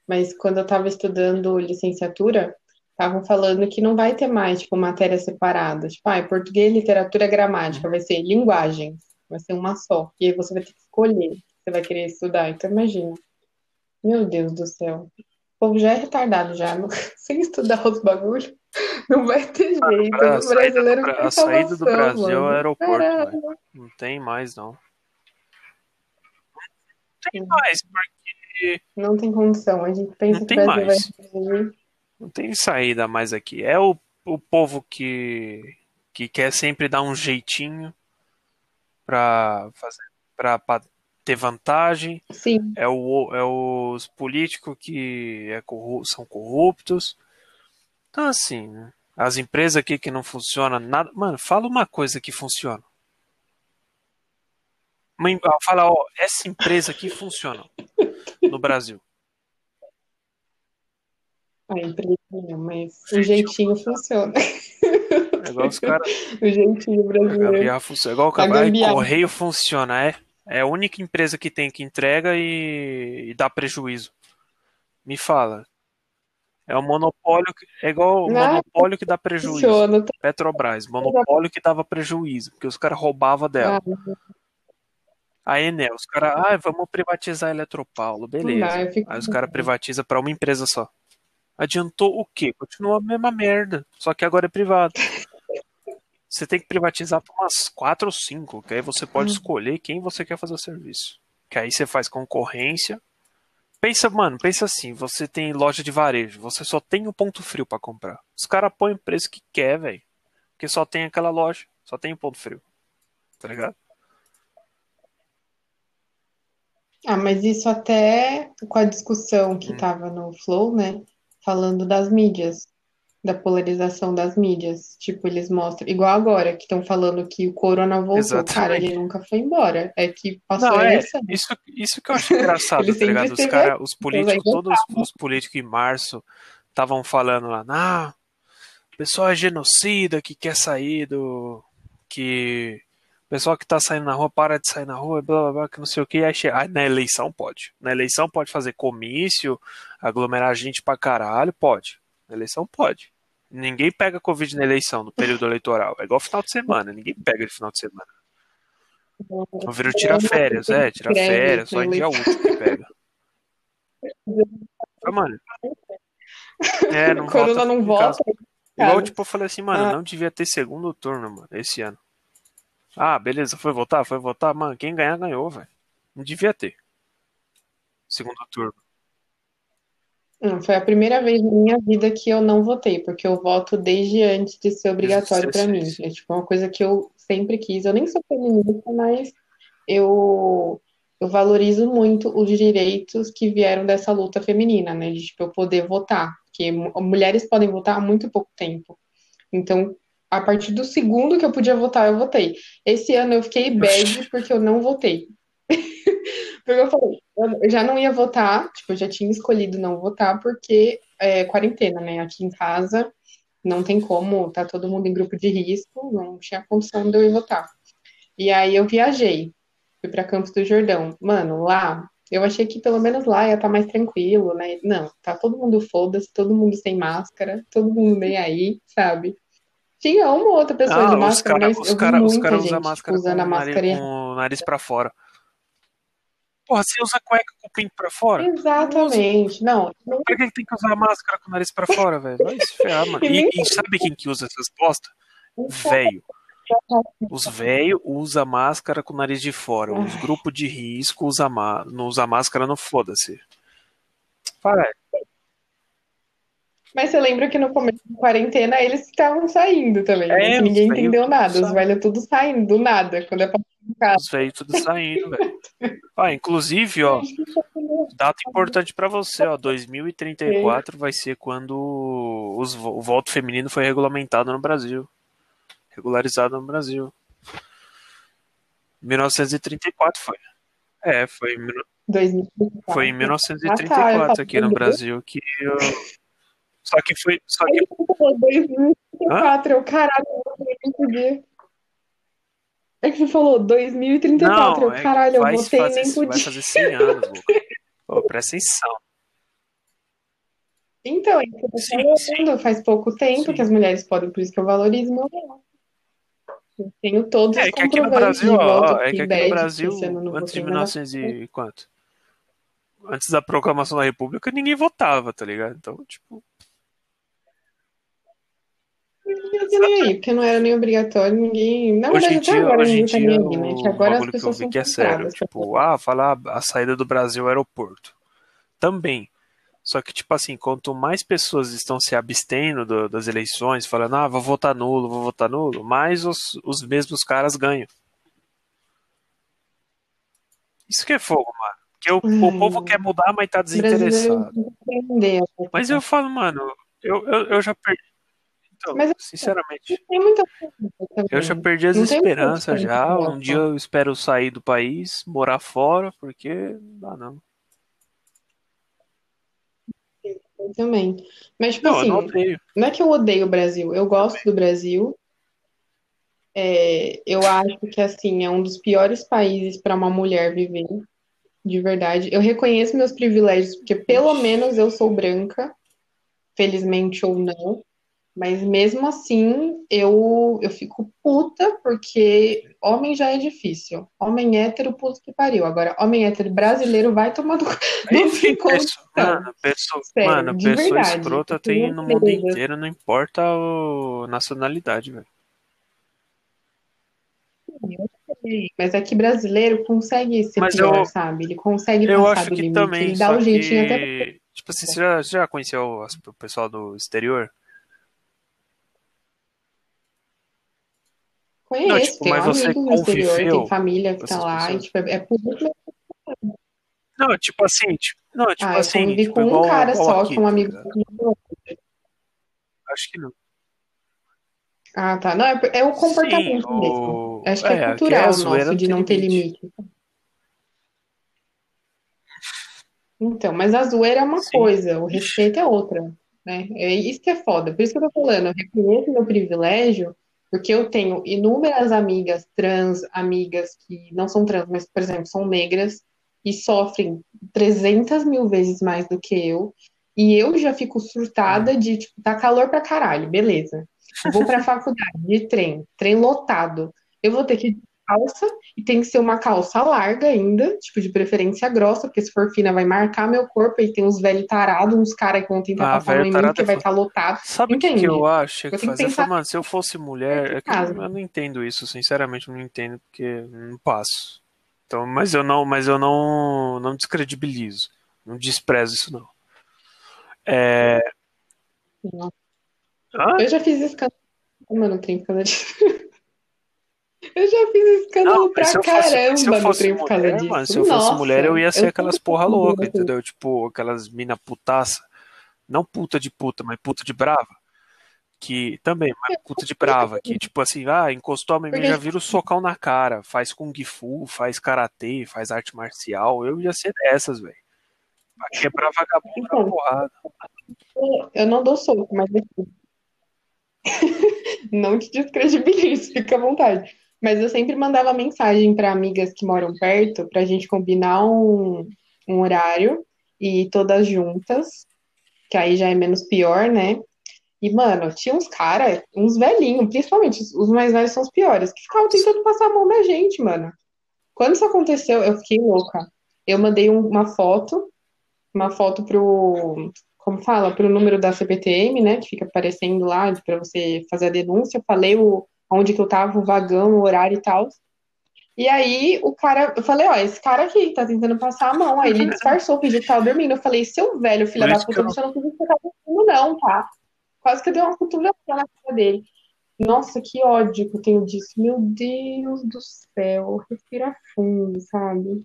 Mas quando eu estava estudando licenciatura, estavam falando que não vai ter mais, tipo, matérias separadas. Tipo, ah, português, literatura, gramática, vai ser linguagens, vai ser uma só. E aí você vai ter que escolher o que você vai querer estudar. Então, imagina. Meu Deus do céu. O povo já é retardado já, não- *laughs* sem estudar os bagulhos. Não vai ter jeito. A O saída do, a saída do Brasil é o mano. aeroporto, Caralho. velho. Não tem mais, não. Não tem mais, porque Não tem condição. A gente pensa Não que o Brasil mais. vai evoluir. não tem saída mais aqui. É o, o povo que, que quer sempre dar um jeitinho pra fazer, pra ter vantagem. Sim. É, o, é os políticos que é corru- são corruptos. Então, assim, né? as empresas aqui que não funcionam nada. Mano, fala uma coisa que funciona. Fala, ó, essa empresa aqui funciona no Brasil. A empresa não, mas o jeitinho funciona. *laughs* É igual os caras. *laughs* O jeitinho A brasileiro. gambiarra funciona. É igual o A. Correio funciona, é. É a única empresa que tem que entrega e, e dá prejuízo. Me fala. É o monopólio. que- É igual o Não, monopólio que dá prejuízo. Funciona. tá? Petrobras, monopólio que dava prejuízo, porque os caras roubavam dela. Ah, A Enel, os caras, ah, vamos privatizar a Eletropaulo, não beleza. eu fico- Aí os caras privatizam pra uma empresa só. Adiantou o quê? Continua a mesma merda, só que agora é privado. *laughs* Você tem que privatizar pra umas quatro ou cinco, que aí você pode Hum. escolher quem você quer fazer o serviço. Que aí você faz concorrência. Pensa, mano, pensa assim, você tem loja de varejo, você só tem o ponto frio pra comprar. Os caras põem o preço que quer, velho. Porque só tem aquela loja, só tem o ponto frio. Tá ligado? Ah, mas isso até com a discussão que Hum. tava no Flow, né? Falando das mídias. Da polarização das mídias. Tipo, eles mostram, igual agora, que estão falando que o corona voltou. Exatamente. Cara, ele nunca foi embora. É que passou Não, a é, eleição. isso, isso que eu acho engraçado, *laughs* tá ligado? Os, cara, os políticos, todos os políticos em março estavam falando lá, ah, o pessoal é genocida que quer sair do. que. O pessoal que tá saindo na rua para de sair na rua, blá blá blá, que não sei o que. Aí na eleição pode. Na eleição pode fazer comício, aglomerar gente pra caralho, pode. Na eleição pode. Ninguém pega Covid na eleição, no período eleitoral. É igual final de semana, ninguém pega de final de semana. O vírus tira férias, é, tira férias, só em dia útil que pega. Mas, mano. É, não corona volta não volta. Igual, tipo, eu falei assim, mano, Ah. não devia ter segundo turno, mano, esse ano. Ah, beleza, foi votar, foi votar, mano, quem ganhar, ganhou, velho. Não devia ter. Segundo turno. Não, foi a primeira vez na minha vida que eu não votei, porque eu voto desde antes de ser obrigatório pra mim. 16. É tipo uma coisa que eu sempre quis. Eu nem sou feminista, mas eu, eu valorizo muito os direitos que vieram dessa luta feminina, né? De tipo, eu poder votar. Porque mu- mulheres podem votar há muito pouco tempo. Então, a partir do segundo que eu podia votar, eu votei. Esse ano eu fiquei bad *laughs* porque eu não votei. *laughs* Porque eu falei, eu já não ia votar, tipo, eu já tinha escolhido não votar porque é quarentena, né? Aqui em casa não tem como, tá todo mundo em grupo de risco, não tinha condição de eu ir votar. E aí eu viajei, fui pra Campos do Jordão. Mano, lá, eu achei que pelo menos lá ia estar mais tranquilo, né? Não, tá todo mundo foda-se, todo mundo sem máscara, todo mundo nem aí, sabe? Tinha uma ou outra pessoa de Não, os máscara, caras mas os eu vi cara, os cara gente máscara usando a máscara com o nariz pra fora. Porra, você usa cueca com o pinto pra fora? Exatamente. Não, não Pra que tem que usar máscara com o nariz pra fora, velho? Vai se ferrar, mano. E E, sabe quem que usa essas bosta? Velho. Os velhos usam máscara com o nariz de fora. Os grupos de risco usa má- não usa máscara, não foda-se. Para. Mas você lembra que no começo da quarentena eles estavam saindo também, né? É, ninguém entendeu nada. Os velhos tudo saindo do nada, quando é pra casa. Os velhos tudo saindo, velho. Ah, inclusive, ó, data importante pra você, ó, 2034 vai ser quando os, o voto feminino foi regulamentado no Brasil. Regularizado no Brasil. 1934 foi. É, foi, em mil- 2024. foi em Ah, tá, 1934 aqui no. Brasil que eu... Só que foi, só que Aí você falou 2034, eu caralho, eu votei nem podia. É que você falou 2034, eu não, é que caralho, eu vai votei e fazer, nem vai podia. fazer 100 anos, Luca. Ô, presta atenção. Então, é que eu Sim, falando, faz pouco tempo Sim. que as mulheres podem, por isso que eu valorizo meu. Eu tenho todos É os que aqui no Brasil, ó, é que aqui no Brasil, eu antes de votei na 1900 e quanto? Antes da proclamação da República, ninguém votava, tá ligado? Então, tipo, Não nem aí, porque não era nem obrigatório, ninguém. Na hoje verdade, até dia, agora hoje ninguém tá nem aí, né? O agora as bagulho que eu pessoas vi que é sério, tipo, ah, falar a saída do Brasil ao aeroporto. Também. Só que, tipo assim, quanto mais pessoas estão se abstendo do- das eleições, falando, ah, vou votar nulo, vou votar nulo, mais os, os mesmos caras ganham. Isso que é fogo, mano. Porque o, o Ai, povo quer mudar, mas tá desinteressado. aprender. Mas eu falo, mano, eu, eu, eu já perdi. Então, Mas- sinceramente, Tem muita coisa eu já perdi as Não esperanças já. Um dia eu espero sair do país, morar fora, porque não dá não. Eu também. Mas, tipo Não, assim, não não é que eu odeio o Brasil, eu gosto do Brasil. É, eu acho que, assim, é um dos piores países para uma mulher viver, de verdade. Eu reconheço meus privilégios, porque pelo menos eu sou branca, felizmente ou não. Mas mesmo assim, eu, eu fico puta, porque homem já é difícil. Homem hétero, puto que pariu. Agora, homem hétero brasileiro vai tomar. *laughs* Não Enfim, pessoa, mano, pessoa, Sério, mano, pessoa verdade. escrota tem no mundo beleza. inteiro, não importa a nacionalidade, velho. Mas é que brasileiro consegue ser Mas pior, eu- sabe? Ele consegue Eu acho do que limite. também, Ele dá o jeitinho até. que... Tipo assim, você já, você já conheceu o pessoal do exterior? Conheço, Não, tipo, tenho mas você amigos no exterior, conviveu tem família que com tá lá, e tipo, é, é público. Não, tipo assim, tipo, não, tipo Ah, eu assim, convivi tipo, com um igual, cara igual só, aqui, que é um tá amigo ligado? Acho que não. Ah, tá. Não, é, é o comportamento Sim, mesmo. o... Acho que é, é, cultural a zoeira nosso de não ter limite. limite. Então, mas a zoeira é uma Sim. coisa, o respeito é outra, né? É isso que é foda. Por isso que eu tô falando, eu reconheço meu privilégio, porque eu tenho inúmeras amigas trans, amigas que não são trans, mas, por exemplo, são negras e sofrem 300 mil vezes mais do que eu. E eu já fico surtada de, tipo, tá calor pra caralho, beleza. Eu vou pra *laughs* faculdade de trem, trem lotado. Eu vou ter que calça e tem que ser uma calça larga ainda, tipo, de preferência grossa, porque se for fina vai marcar meu corpo e tem uns velhos tarados, uns caras que vão tentar Ah, passar em mim porque é vai estar lotado. Sabe o que, que eu acho que Eu que fazer? Pensar mano, se eu fosse mulher, é que eu, eu não entendo isso, sinceramente, não entendo, porque não passo. Então, mas eu não, mas eu não, não descredibilizo, não desprezo isso não. É? Eu já fiz escândalo. Mano, no causa *laughs* disso. Eu já fiz Não, escândalo mas pra se eu fosse, se eu caramba no fosse trem mulher, mano, se eu fosse Nossa, mulher, eu ia ser eu aquelas porra louca, assim. entendeu? Tipo, aquelas mina putaça, não puta de puta, mas puta de brava, que também, mas puta de brava, que tipo assim, ah, encostou a mim, Porque- já vira o socão na cara, faz kung fu, faz karatê, faz arte marcial, eu ia ser dessas, velho. Pra quebrar vagabundo na Então. porrada. Eu não dou soco, mas assim, *laughs* não te descredibilizo, *laughs* fica à vontade. Mas eu sempre mandava mensagem para amigas que moram perto pra gente combinar um, um horário e todas juntas, que aí já é menos pior, né? E, mano, tinha uns caras, uns velhinhos, principalmente os- mais velhos são os piores, que ficavam tentando passar a mão na gente, mano. Quando isso aconteceu, eu fiquei louca. Eu mandei um- uma foto, uma foto pro, como fala, pro número da CPTM, né, que fica aparecendo lá pra você fazer a denúncia. Falei o, onde que eu tava, o vagão, o horário e tal. E aí o cara, eu falei, ó, esse cara aqui tá tentando passar a mão. Aí ele *laughs* disfarçou, fingiu que tava dormindo. Eu falei, seu velho, filha Por da puta, você não que você tava dormindo, não, tá? Quase que eu dei uma cotovelada na cara dele. Nossa, que ódio que eu tenho disso. Meu Deus do céu. Respira fundo, sabe?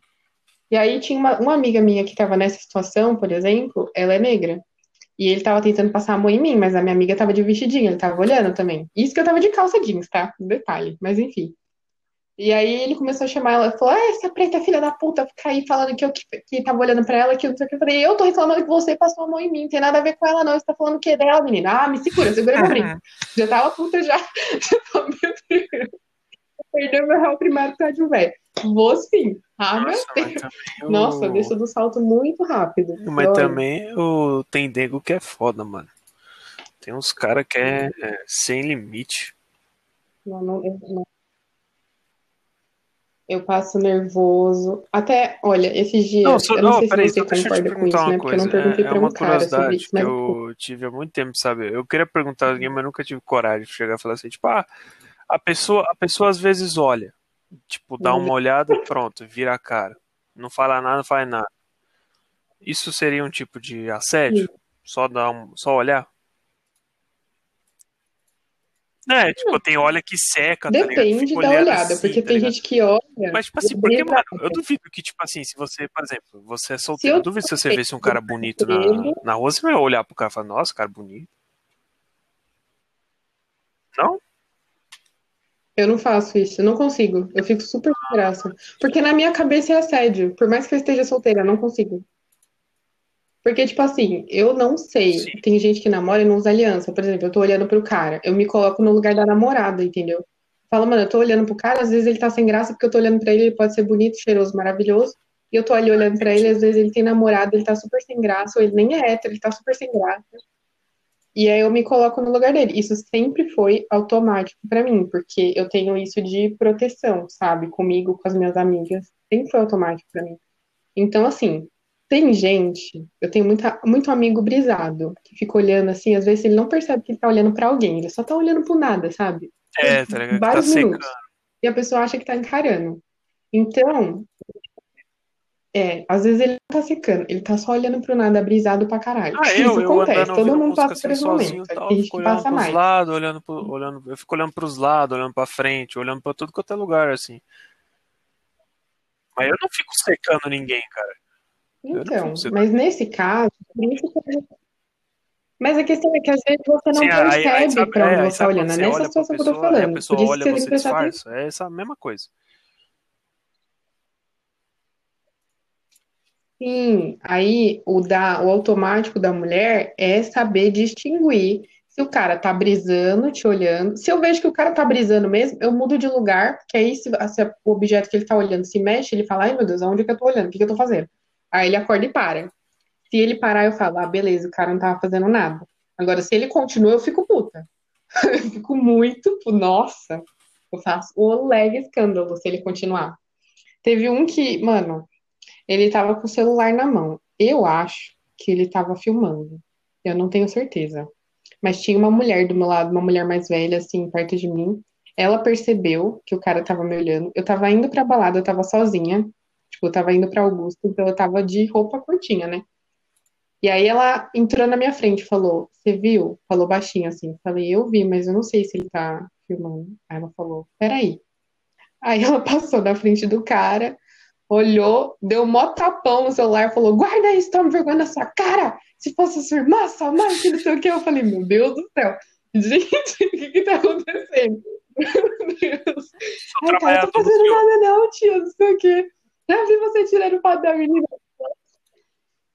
E aí tinha uma, uma amiga minha que tava nessa situação, por exemplo, ela é negra. E ele tava tentando passar a mão em mim, mas a minha amiga tava de vestidinho, ele tava olhando também. Isso que eu tava de calça jeans, tá? Detalhe, mas enfim. E aí ele começou a chamar ela, falou: Ah, essa preta filha da puta fica aí falando que eu que, que tava olhando pra ela, que eu não sei o que. Eu falei, eu tô reclamando que você passou a mão em mim, não tem nada a ver com ela, não. Você tá falando o que dela, menina? Ah, me segura, segura meu brinco. *laughs* Já tava puta já. *laughs* Já tava, meu Deus. Perdeu meu réu primário por causa de um velho. Vou sim. Ah, meu Nossa, *laughs* o- Nossa, eu desço do salto muito rápido. Mas Olha, também o tem nego que é foda, mano. Tem uns caras que é, é sem limite. não, não, eu, não. Eu passo nervoso. Até, olha, esses dias, Não, só, eu não não, sei se peraí, você deixa eu te concorda com perguntar isso, uma né? Porque eu não coisa. perguntei É, é pra uma um curiosidade isso, que eu tive há muito tempo de saber. Eu queria perguntar a alguém, mas nunca tive coragem de chegar e falar assim, tipo, ah, a pessoa, a pessoa às vezes olha, tipo, dá uma olhada pronto, vira a cara. Não fala nada, não faz nada. Isso seria um tipo de assédio? Só dar um, só olhar? É, tipo, tem olha que seca, tá depende Fica da olhada, assim, porque tá tem ligado? gente que olha. Mas, tipo assim, porque, mano, eu duvido que, tipo assim, se você, por exemplo, você é solteiro, eu duvido se você visse um cara bonito na, na rua, você vai olhar pro cara e falar, nossa, cara bonito. Não? Eu não faço isso, eu não consigo. Eu fico super sem graça. Porque na minha cabeça é assédio. Por mais que eu esteja solteira, eu não consigo. Porque, tipo assim, eu não sei. Sim. Tem gente que namora e não usa aliança. Por exemplo, eu tô olhando pro cara. Eu me coloco no lugar da namorada, entendeu? Fala, mano, eu tô olhando pro cara, às vezes ele tá sem graça porque eu tô olhando pra ele, ele pode ser bonito, cheiroso, maravilhoso. E eu tô ali olhando pra ele, às vezes ele tem namorado, ele tá super sem graça, ou ele nem é hétero, ele tá super sem graça. E aí eu me coloco no lugar dele. Isso sempre foi automático pra mim, porque eu tenho isso de proteção, sabe? Comigo, com as minhas amigas. Sempre foi automático pra mim. Então, assim, tem gente, eu tenho muita, muito amigo brisado, que fica olhando assim, às vezes ele não percebe que ele tá olhando pra alguém, ele só tá olhando pro nada, sabe? É, tá ligado? Que Tá Vários secando. minutos. E a pessoa acha que tá encarando. Então, é, às vezes ele não tá secando, ele tá só olhando pro nada, brisado pra caralho. Ah, eu, Isso eu acontece, andando todo mundo passa por assim esse momento, tal, tem gente passa pros mais. lados, olhando pro, olhando, eu fico olhando pros lados, olhando pra frente, olhando pra tudo quanto é lugar, assim. Mas eu não fico secando ninguém, cara. Então, mas nesse caso, Mas a questão é que às vezes você não Sim, aí- aí percebe sabe- pra onde é, aí você tá olhando. É nessa pra situação que eu tô aí a falando. pessoa Por isso olha, que você disfarça. É essa mesma coisa. Sim, aí o, da, o automático da mulher é saber distinguir se o cara tá brisando, te olhando. Se eu vejo que o cara tá brisando mesmo, eu mudo de lugar, porque aí se, se o objeto que ele tá olhando se mexe, ele fala, ai meu Deus, aonde que eu tô olhando? O que que eu tô fazendo? Aí ele acorda e para. Se ele parar, eu falo, ah, beleza, o cara não tava fazendo nada. Agora, se ele continua, eu fico puta. *laughs* Eu fico muito, nossa, eu faço o leg escândalo se ele continuar. Teve um que, mano, ele tava com o celular na mão. Eu acho que ele tava filmando. Eu não tenho certeza. Mas tinha uma mulher do meu lado, uma mulher mais velha, assim, perto de mim. Ela percebeu que o cara tava me olhando. Eu tava indo pra balada, eu tava sozinha. Tipo, eu tava indo pra Augusto, então eu tava de roupa curtinha, né? E aí ela entrou na minha frente falou: Você viu? Falou baixinho assim. Falei: Eu vi, mas eu não sei se ele tá filmando. Aí ela falou: Peraí. Aí ela *laughs* passou na frente do cara, olhou, deu mó tapão no celular, falou: Guarda isso, toma vergonha na sua cara. Se fosse sua irmã, sua mãe, que não sei o que. Eu falei: Meu Deus do céu. Gente, *laughs* o que que tá acontecendo? Meu Deus. Ai, cara, eu tô fazendo nada não, tia, não sei o quê. Já vi você tirando foto da menina.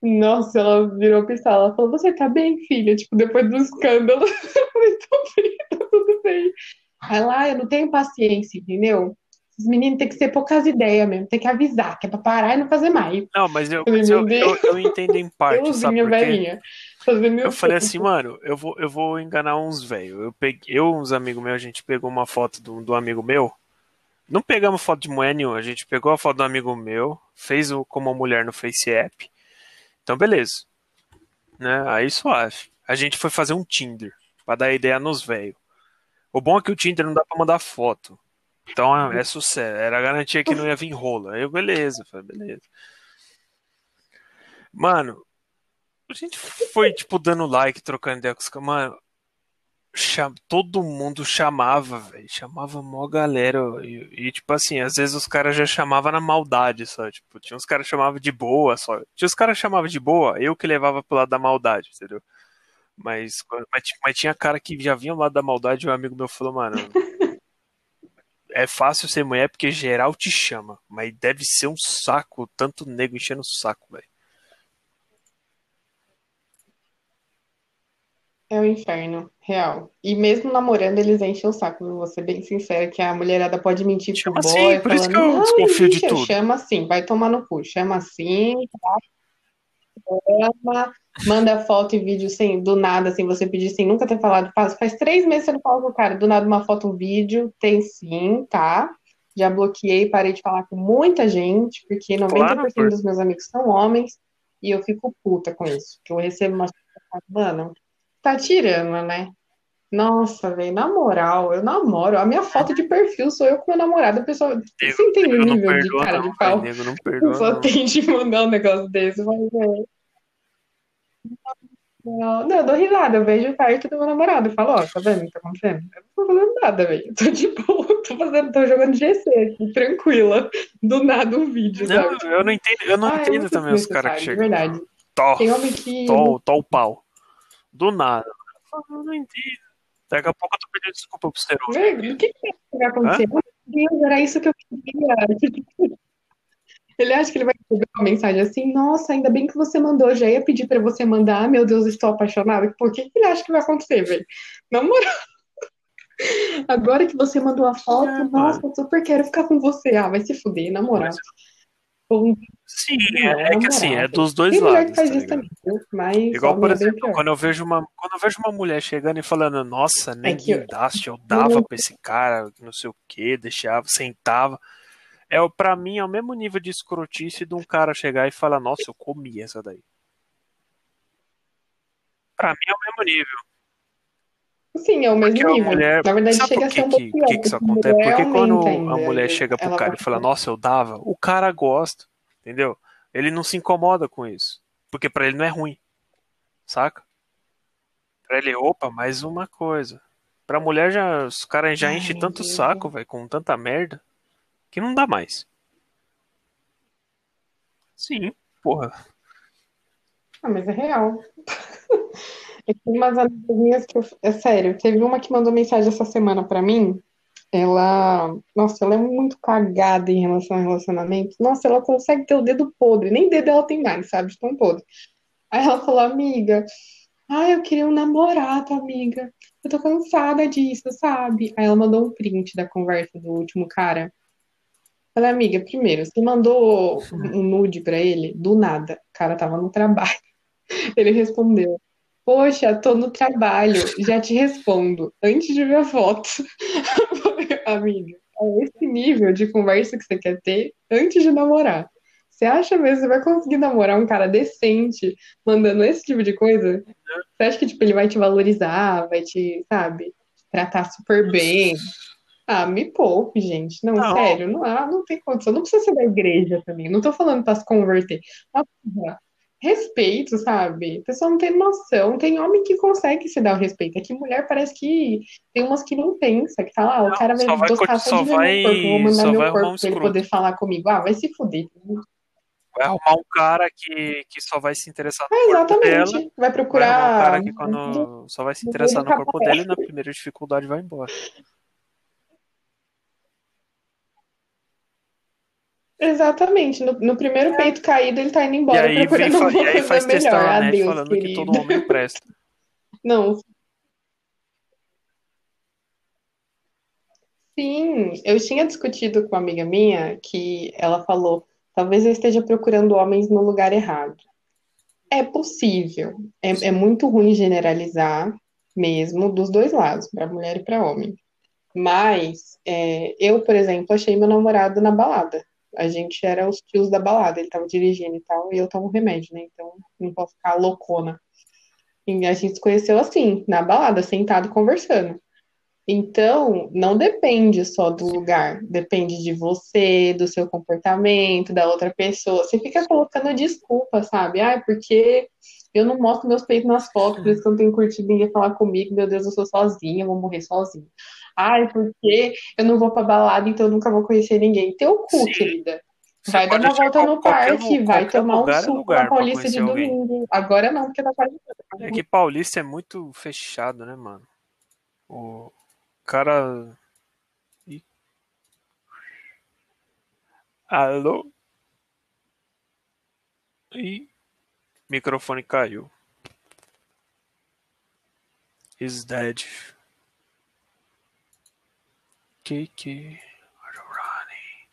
Nossa, ela virou pistola. Ela falou, você tá bem, filha? Tipo, depois do escândalo. Eu falei, tô bem, tá tudo bem. Aí lá, eu não tenho paciência, entendeu? Os meninos têm que ser poucas ideias mesmo, tem que avisar, que é pra parar e não fazer mais. Não, mas eu, mas eu, eu, eu entendo em parte, sabe Euzinha, por quê? velhinha. Eu falei assim, mano, eu vou, eu vou enganar uns velhos. Eu peguei, eu uns amigos meus, a gente pegou uma foto do, do amigo meu. Não pegamos foto de mulher nenhuma, a gente pegou a foto do amigo meu, fez o como uma mulher no Face App. Então, beleza. Né? Aí suave. A gente foi fazer um Tinder, pra dar ideia nos velhos. O bom é que o Tinder não dá pra mandar foto. Então é, sucesso. Era garantia que não ia vir rola. Aí eu, beleza, falei, beleza. Mano, a gente foi, tipo, dando like, trocando ideia com os. Mano, cham- todo mundo chamava, velho. Chamava mó galera. E, e, tipo assim, às vezes os caras já chamavam na maldade só. Tipo, tinha uns caras que chamavam de boa só. Tinha os caras que chamavam de boa, eu que levava pro lado da maldade, entendeu? Mas, mas, mas tinha cara que já vinha lado da maldade e um amigo meu falou, mano. É fácil ser mulher porque geral te chama. Mas deve ser um saco, tanto nego enchendo o saco, velho. É o inferno, real. E mesmo namorando, eles enchem o saco, viu? Vou ser bem sincera, que a mulherada pode mentir pro Chama boy, assim, por isso falando, que eu não, desconfio de tudo. chama assim, vai tomar no cu, chama assim, chama, manda foto e vídeo sem, do nada, assim, você pedir sem nunca ter falado, faz, faz três meses que você não fala com o cara, do nada uma foto, um vídeo, tem sim, tá? Já bloqueei, parei de falar com muita gente, porque 90% Claro, por- dos meus amigos são homens, e eu fico puta com isso, que eu recebo uma mano, tá tirando, né? Nossa, velho, na moral, eu namoro. A minha foto de perfil sou eu com meu namorado. A pessoa. Você entende o nível de perdoa, cara não, de pau? Nego não perdoa, pessoa não. tem de mandar um negócio desse. Mas, velho, não, não, eu dou risada. Eu vejo perto do meu namorado. Eu falo, ó, tá vendo o que tá acontecendo? Eu não tô fazendo nada, velho. Eu tô de boa, *laughs* tô fazendo, tô jogando GC aqui, tranquila. Do nada um vídeo, Não, sabe? eu não entendo, eu não Ah, é entendo muito também os caras que de chegam. verdade. Tó, Tem homem que. tó, tó o pau. Do nada. Eu não entendo. Daqui a pouco eu tô pedindo desculpa pro ser humano. Velho, o que que vai acontecer? Meu Deus, era isso que eu queria. *laughs* Ele acha que ele vai receber uma mensagem assim, nossa, ainda bem que você mandou, já ia pedir pra você mandar, meu Deus, estou apaixonada. Por que que ele acha que vai acontecer, velho? Na moral. *laughs* Agora que você mandou a foto, É, nossa, eu super quero ficar com você. Ah, vai se fuder, na moral. Bom, Sim, não, é que assim, é dos dois Tem lados, que faz tá isso também? Mas Igual, por é exemplo, quando eu vejo uma, quando eu vejo uma mulher chegando e falando, nossa, nem É que eu- guindaste, eu dava pra esse cara, não sei o que, deixava, sentava. É, pra mim, é o mesmo nível de escrotice de um cara chegar e falar, nossa, eu comi essa daí. Pra mim é o mesmo nível. Sim, é o mesmo Porque nível. mulher. Na verdade, Sabe chega a que, ser um que, pouco pior, que, que isso acontece? Porque quando a mulher chega pro cara e fala, nossa, eu dava, o cara gosta, entendeu? Ele não se incomoda com isso. Porque pra ele não é ruim, saca? Pra ele, opa, mais uma coisa. Pra mulher, já, os caras já enchem tanto Deus. saco, velho, com tanta merda, que não dá mais. Sim, porra. Ah, mas é real. *laughs* É que umas amigas minhas que eu, é sério, teve uma que mandou mensagem essa semana pra mim. Ela, nossa, ela é muito cagada em relação a relacionamento. Nossa, ela consegue ter o dedo podre, nem dedo ela tem mais, sabe? De tão podre. Aí ela falou, amiga, ah, eu queria um namorado, amiga. Eu tô cansada disso, sabe? Aí ela mandou um print da conversa do último cara. Falei, amiga, primeiro, você mandou um nude pra ele? Do nada. O cara tava no trabalho. *laughs* Ele respondeu: Poxa, tô no trabalho, já te respondo, antes de ver a foto. *laughs* Amiga, é esse nível de conversa que você quer ter antes de namorar. Você acha mesmo que você vai conseguir namorar um cara decente mandando esse tipo de coisa? Você acha que tipo, ele vai te valorizar, vai te, sabe, tratar super bem? Ah, me poupe, gente. Não, Não. sério, não, ah, não tem condição. Não precisa ser da igreja também. Não tô falando pra se converter. Porra, respeito, sabe? A pessoa não tem noção. Tem homem que consegue se dar o respeito. É que mulher parece que tem umas que não pensa, que fala, ah, o cara vai vai gostar só de vai- meu corpo, vou mandar meu vai corpo um pra ele poder falar comigo. Ah, vai se fuder. Vai arrumar um cara que, que só vai se interessar no É, corpo dela. exatamente. Vai Vai arrumar um procurar. cara que quando *laughs* só vai se interessar no corpo dele e na primeira dificuldade vai embora. Exatamente. No, no primeiro peito caído, ele tá indo E embora aí, vem, procurando fa- uma e aí coisa faz textão melhor. net Adeus, falando que querido. todo homem presta. *laughs* Não, sim. Eu tinha discutido com uma amiga minha que ela falou: talvez eu esteja procurando homens no lugar errado. É possível. É, é muito ruim generalizar mesmo dos dois lados, para mulher e para homem. Mas é, eu, por exemplo, achei meu namorado na balada. A gente era os tios da balada, ele tava dirigindo e tal, e eu tomo remédio, né? Então não posso ficar loucona. E a gente se conheceu assim, na balada, sentado conversando. Então, não depende só do lugar, depende de você, do seu comportamento, da outra pessoa. Você fica colocando desculpa, sabe? Ah, porque eu não mostro meus peitos nas fotos, por isso que eu não tenho curtido ninguém falar comigo, meu Deus, eu sou sozinha, eu vou morrer sozinha. Ai, porque eu não vou pra balada, então eu nunca vou conhecer ninguém. Teu cu, Sim. querida. Vai dar uma volta no parque, lu- vai tomar um suco lugar na Paulista de alguém. domingo. Agora não, porque tá quase. É que paulista é muito fechado, né, mano? O cara. Ih. Alô? Ih, microfone caiu. Is dead. Kiki, Ronnie,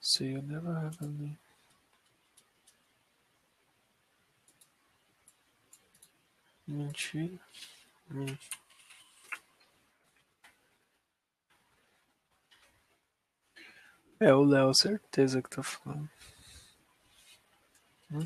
so you never have me. Mentira. Hum. É o Léo, certeza que tá falando. Hum.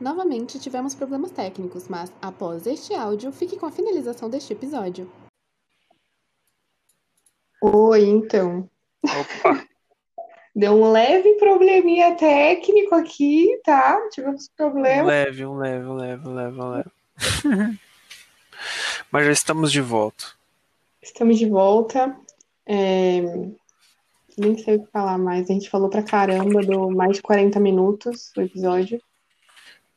Novamente tivemos problemas técnicos, mas após este áudio, fique com a finalização deste episódio. Oi, então. Opa, *laughs* Deu um leve probleminha técnico aqui, tá? Tivemos um problema. leve, um leve, um leve, um leve, um leve. *laughs* Mas já estamos de volta. Estamos de volta. É, Nem sei o que falar mais. A gente falou pra caramba do mais de 40 minutos do episódio.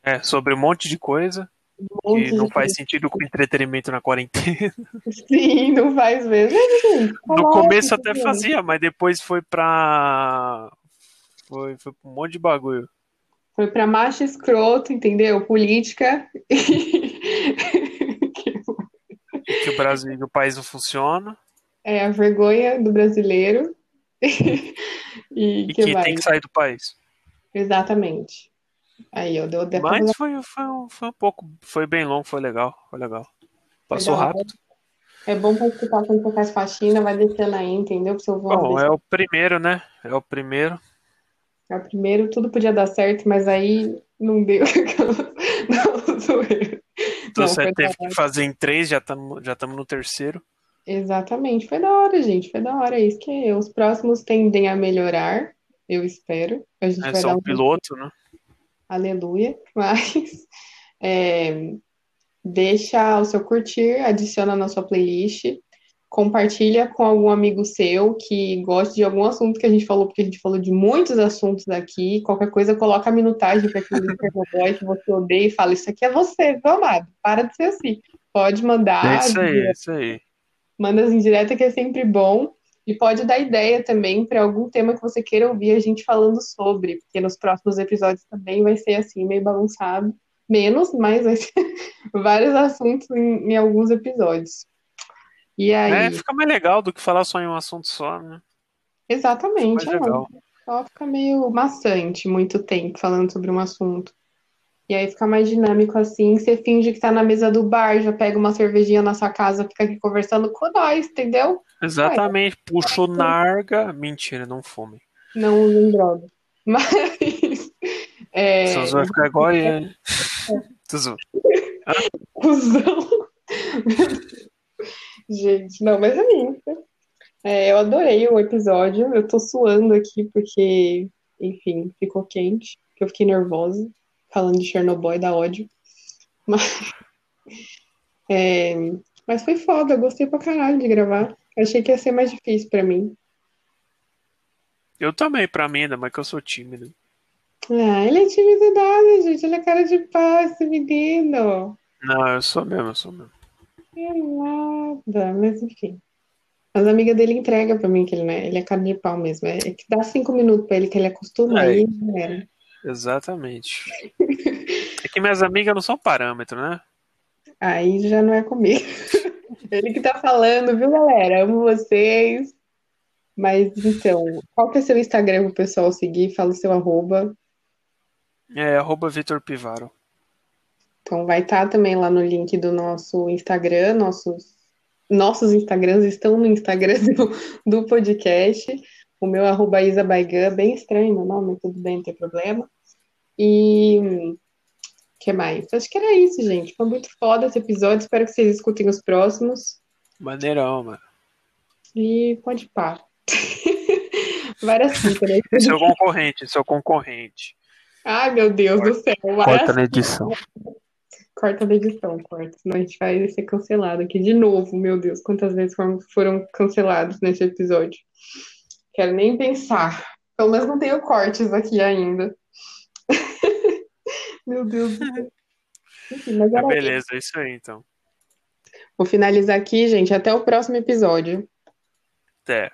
É, sobre um monte de coisa Um monte que não faz coisa. sentido com entretenimento na quarentena. *laughs* Sim, não faz mesmo. Tá No começo até fazia, mas depois foi pra. Foi, foi pra um monte de bagulho. Foi pra macho escroto, entendeu? Política. *laughs* Que o Brasil, que o país não funciona. É a vergonha do brasileiro. *laughs* E E que que tem que sair do país. Exatamente. Aí, eu deu pra Mas foi, foi, um, foi um pouco. Foi bem longo, foi legal. Foi legal. Passou Legal. rápido. É bom escutar quando você faz faxina, vai descendo aí, entendeu? Pro seu. Bom, é o primeiro, né? É o primeiro. É o primeiro, tudo podia dar certo, mas aí não deu. *laughs* Não, zoeira. Então Não, você teve que fazer em três, já estamos já tamo no terceiro. Exatamente, foi da hora, gente. Foi da hora. É isso que é. Os próximos tendem a melhorar, eu espero. A gente É vai só dar um um piloto, né? Aleluia, *laughs* mas É, deixa o seu curtir, adiciona na sua playlist, compartilha com algum amigo seu que goste de algum assunto que a gente falou, porque a gente falou de muitos assuntos aqui. Qualquer coisa, coloca a minutagem para aquele boy que você odeia e fala: Isso aqui é você, meu amado, para de ser assim. Pode mandar. É isso aí, é isso aí. Manda em direta que é sempre bom. E pode dar ideia também para algum tema que você queira ouvir a gente falando sobre, porque nos próximos episódios também vai ser assim, meio bagunçado. Menos, mas vai ser *laughs* vários assuntos em, em alguns episódios. E aí. É, fica mais legal do que falar só em um assunto só, né? Exatamente. Fica mais é, legal. só fica meio maçante muito tempo falando sobre um assunto. E aí fica mais dinâmico assim, você finge que tá na mesa do bar, já pega uma cervejinha na sua casa, fica aqui conversando com nós, entendeu? Exatamente. Puxou narga. Mentira, não fume. Não usem droga. *laughs* Mas. É, você vai ficar igual. Tô zoando. cuzão. Gente, não, mas é isso. É, eu adorei o episódio. Eu tô suando aqui porque, enfim, ficou quente. Que eu fiquei nervosa falando de Chernobyl da ódio. Mas, *laughs* é, mas foi foda, eu gostei pra caralho de gravar. Achei que ia ser mais difícil pra mim. Eu também, pra mim, ainda mais que eu sou tímido. Ah, ele é tímido nada, gente. Ele é cara de pau, esse menino. Não, eu sou mesmo, eu sou mesmo. É nada, mas enfim. As amigas dele entregam pra mim que ele, né, ele é cara de pau mesmo. É, é que dá cinco minutos pra ele que ele acostuma É. aí já era. Exatamente. É que minhas amigas não são parâmetro, né? Aí já não é comigo. *laughs* Ele que tá falando, viu, galera? Amo vocês. Mas então, qual que é seu Instagram pro pessoal seguir? Fala o seu arroba. É arroba Vitor Pivaro. Então vai estar também lá no link do nosso Instagram. Nossos, nossos Instagrams estão no Instagram *laughs* do, do podcast. O meu é arroba Isa Baigan, bem estranho meu nome, tudo bem, não tem problema. E o que mais? Acho que era isso, gente. Foi muito foda esse episódio. Espero que vocês escutem os próximos. Maneirão, mano. E pode pá. *laughs* Várias fitas, né? Esse é o concorrente, esse é o concorrente. Ai, meu Deus do céu. Várias Corta na edição. Corta da edição, corta. Senão a gente vai ser cancelado aqui de novo. Meu Deus, quantas vezes foram, foram cancelados nesse episódio. Quero nem pensar. Pelo menos não tenho cortes aqui ainda. *laughs* Meu Deus do céu. Enfim, mas isso. beleza, é isso aí então. Vou finalizar aqui, gente. Até o próximo episódio. Até.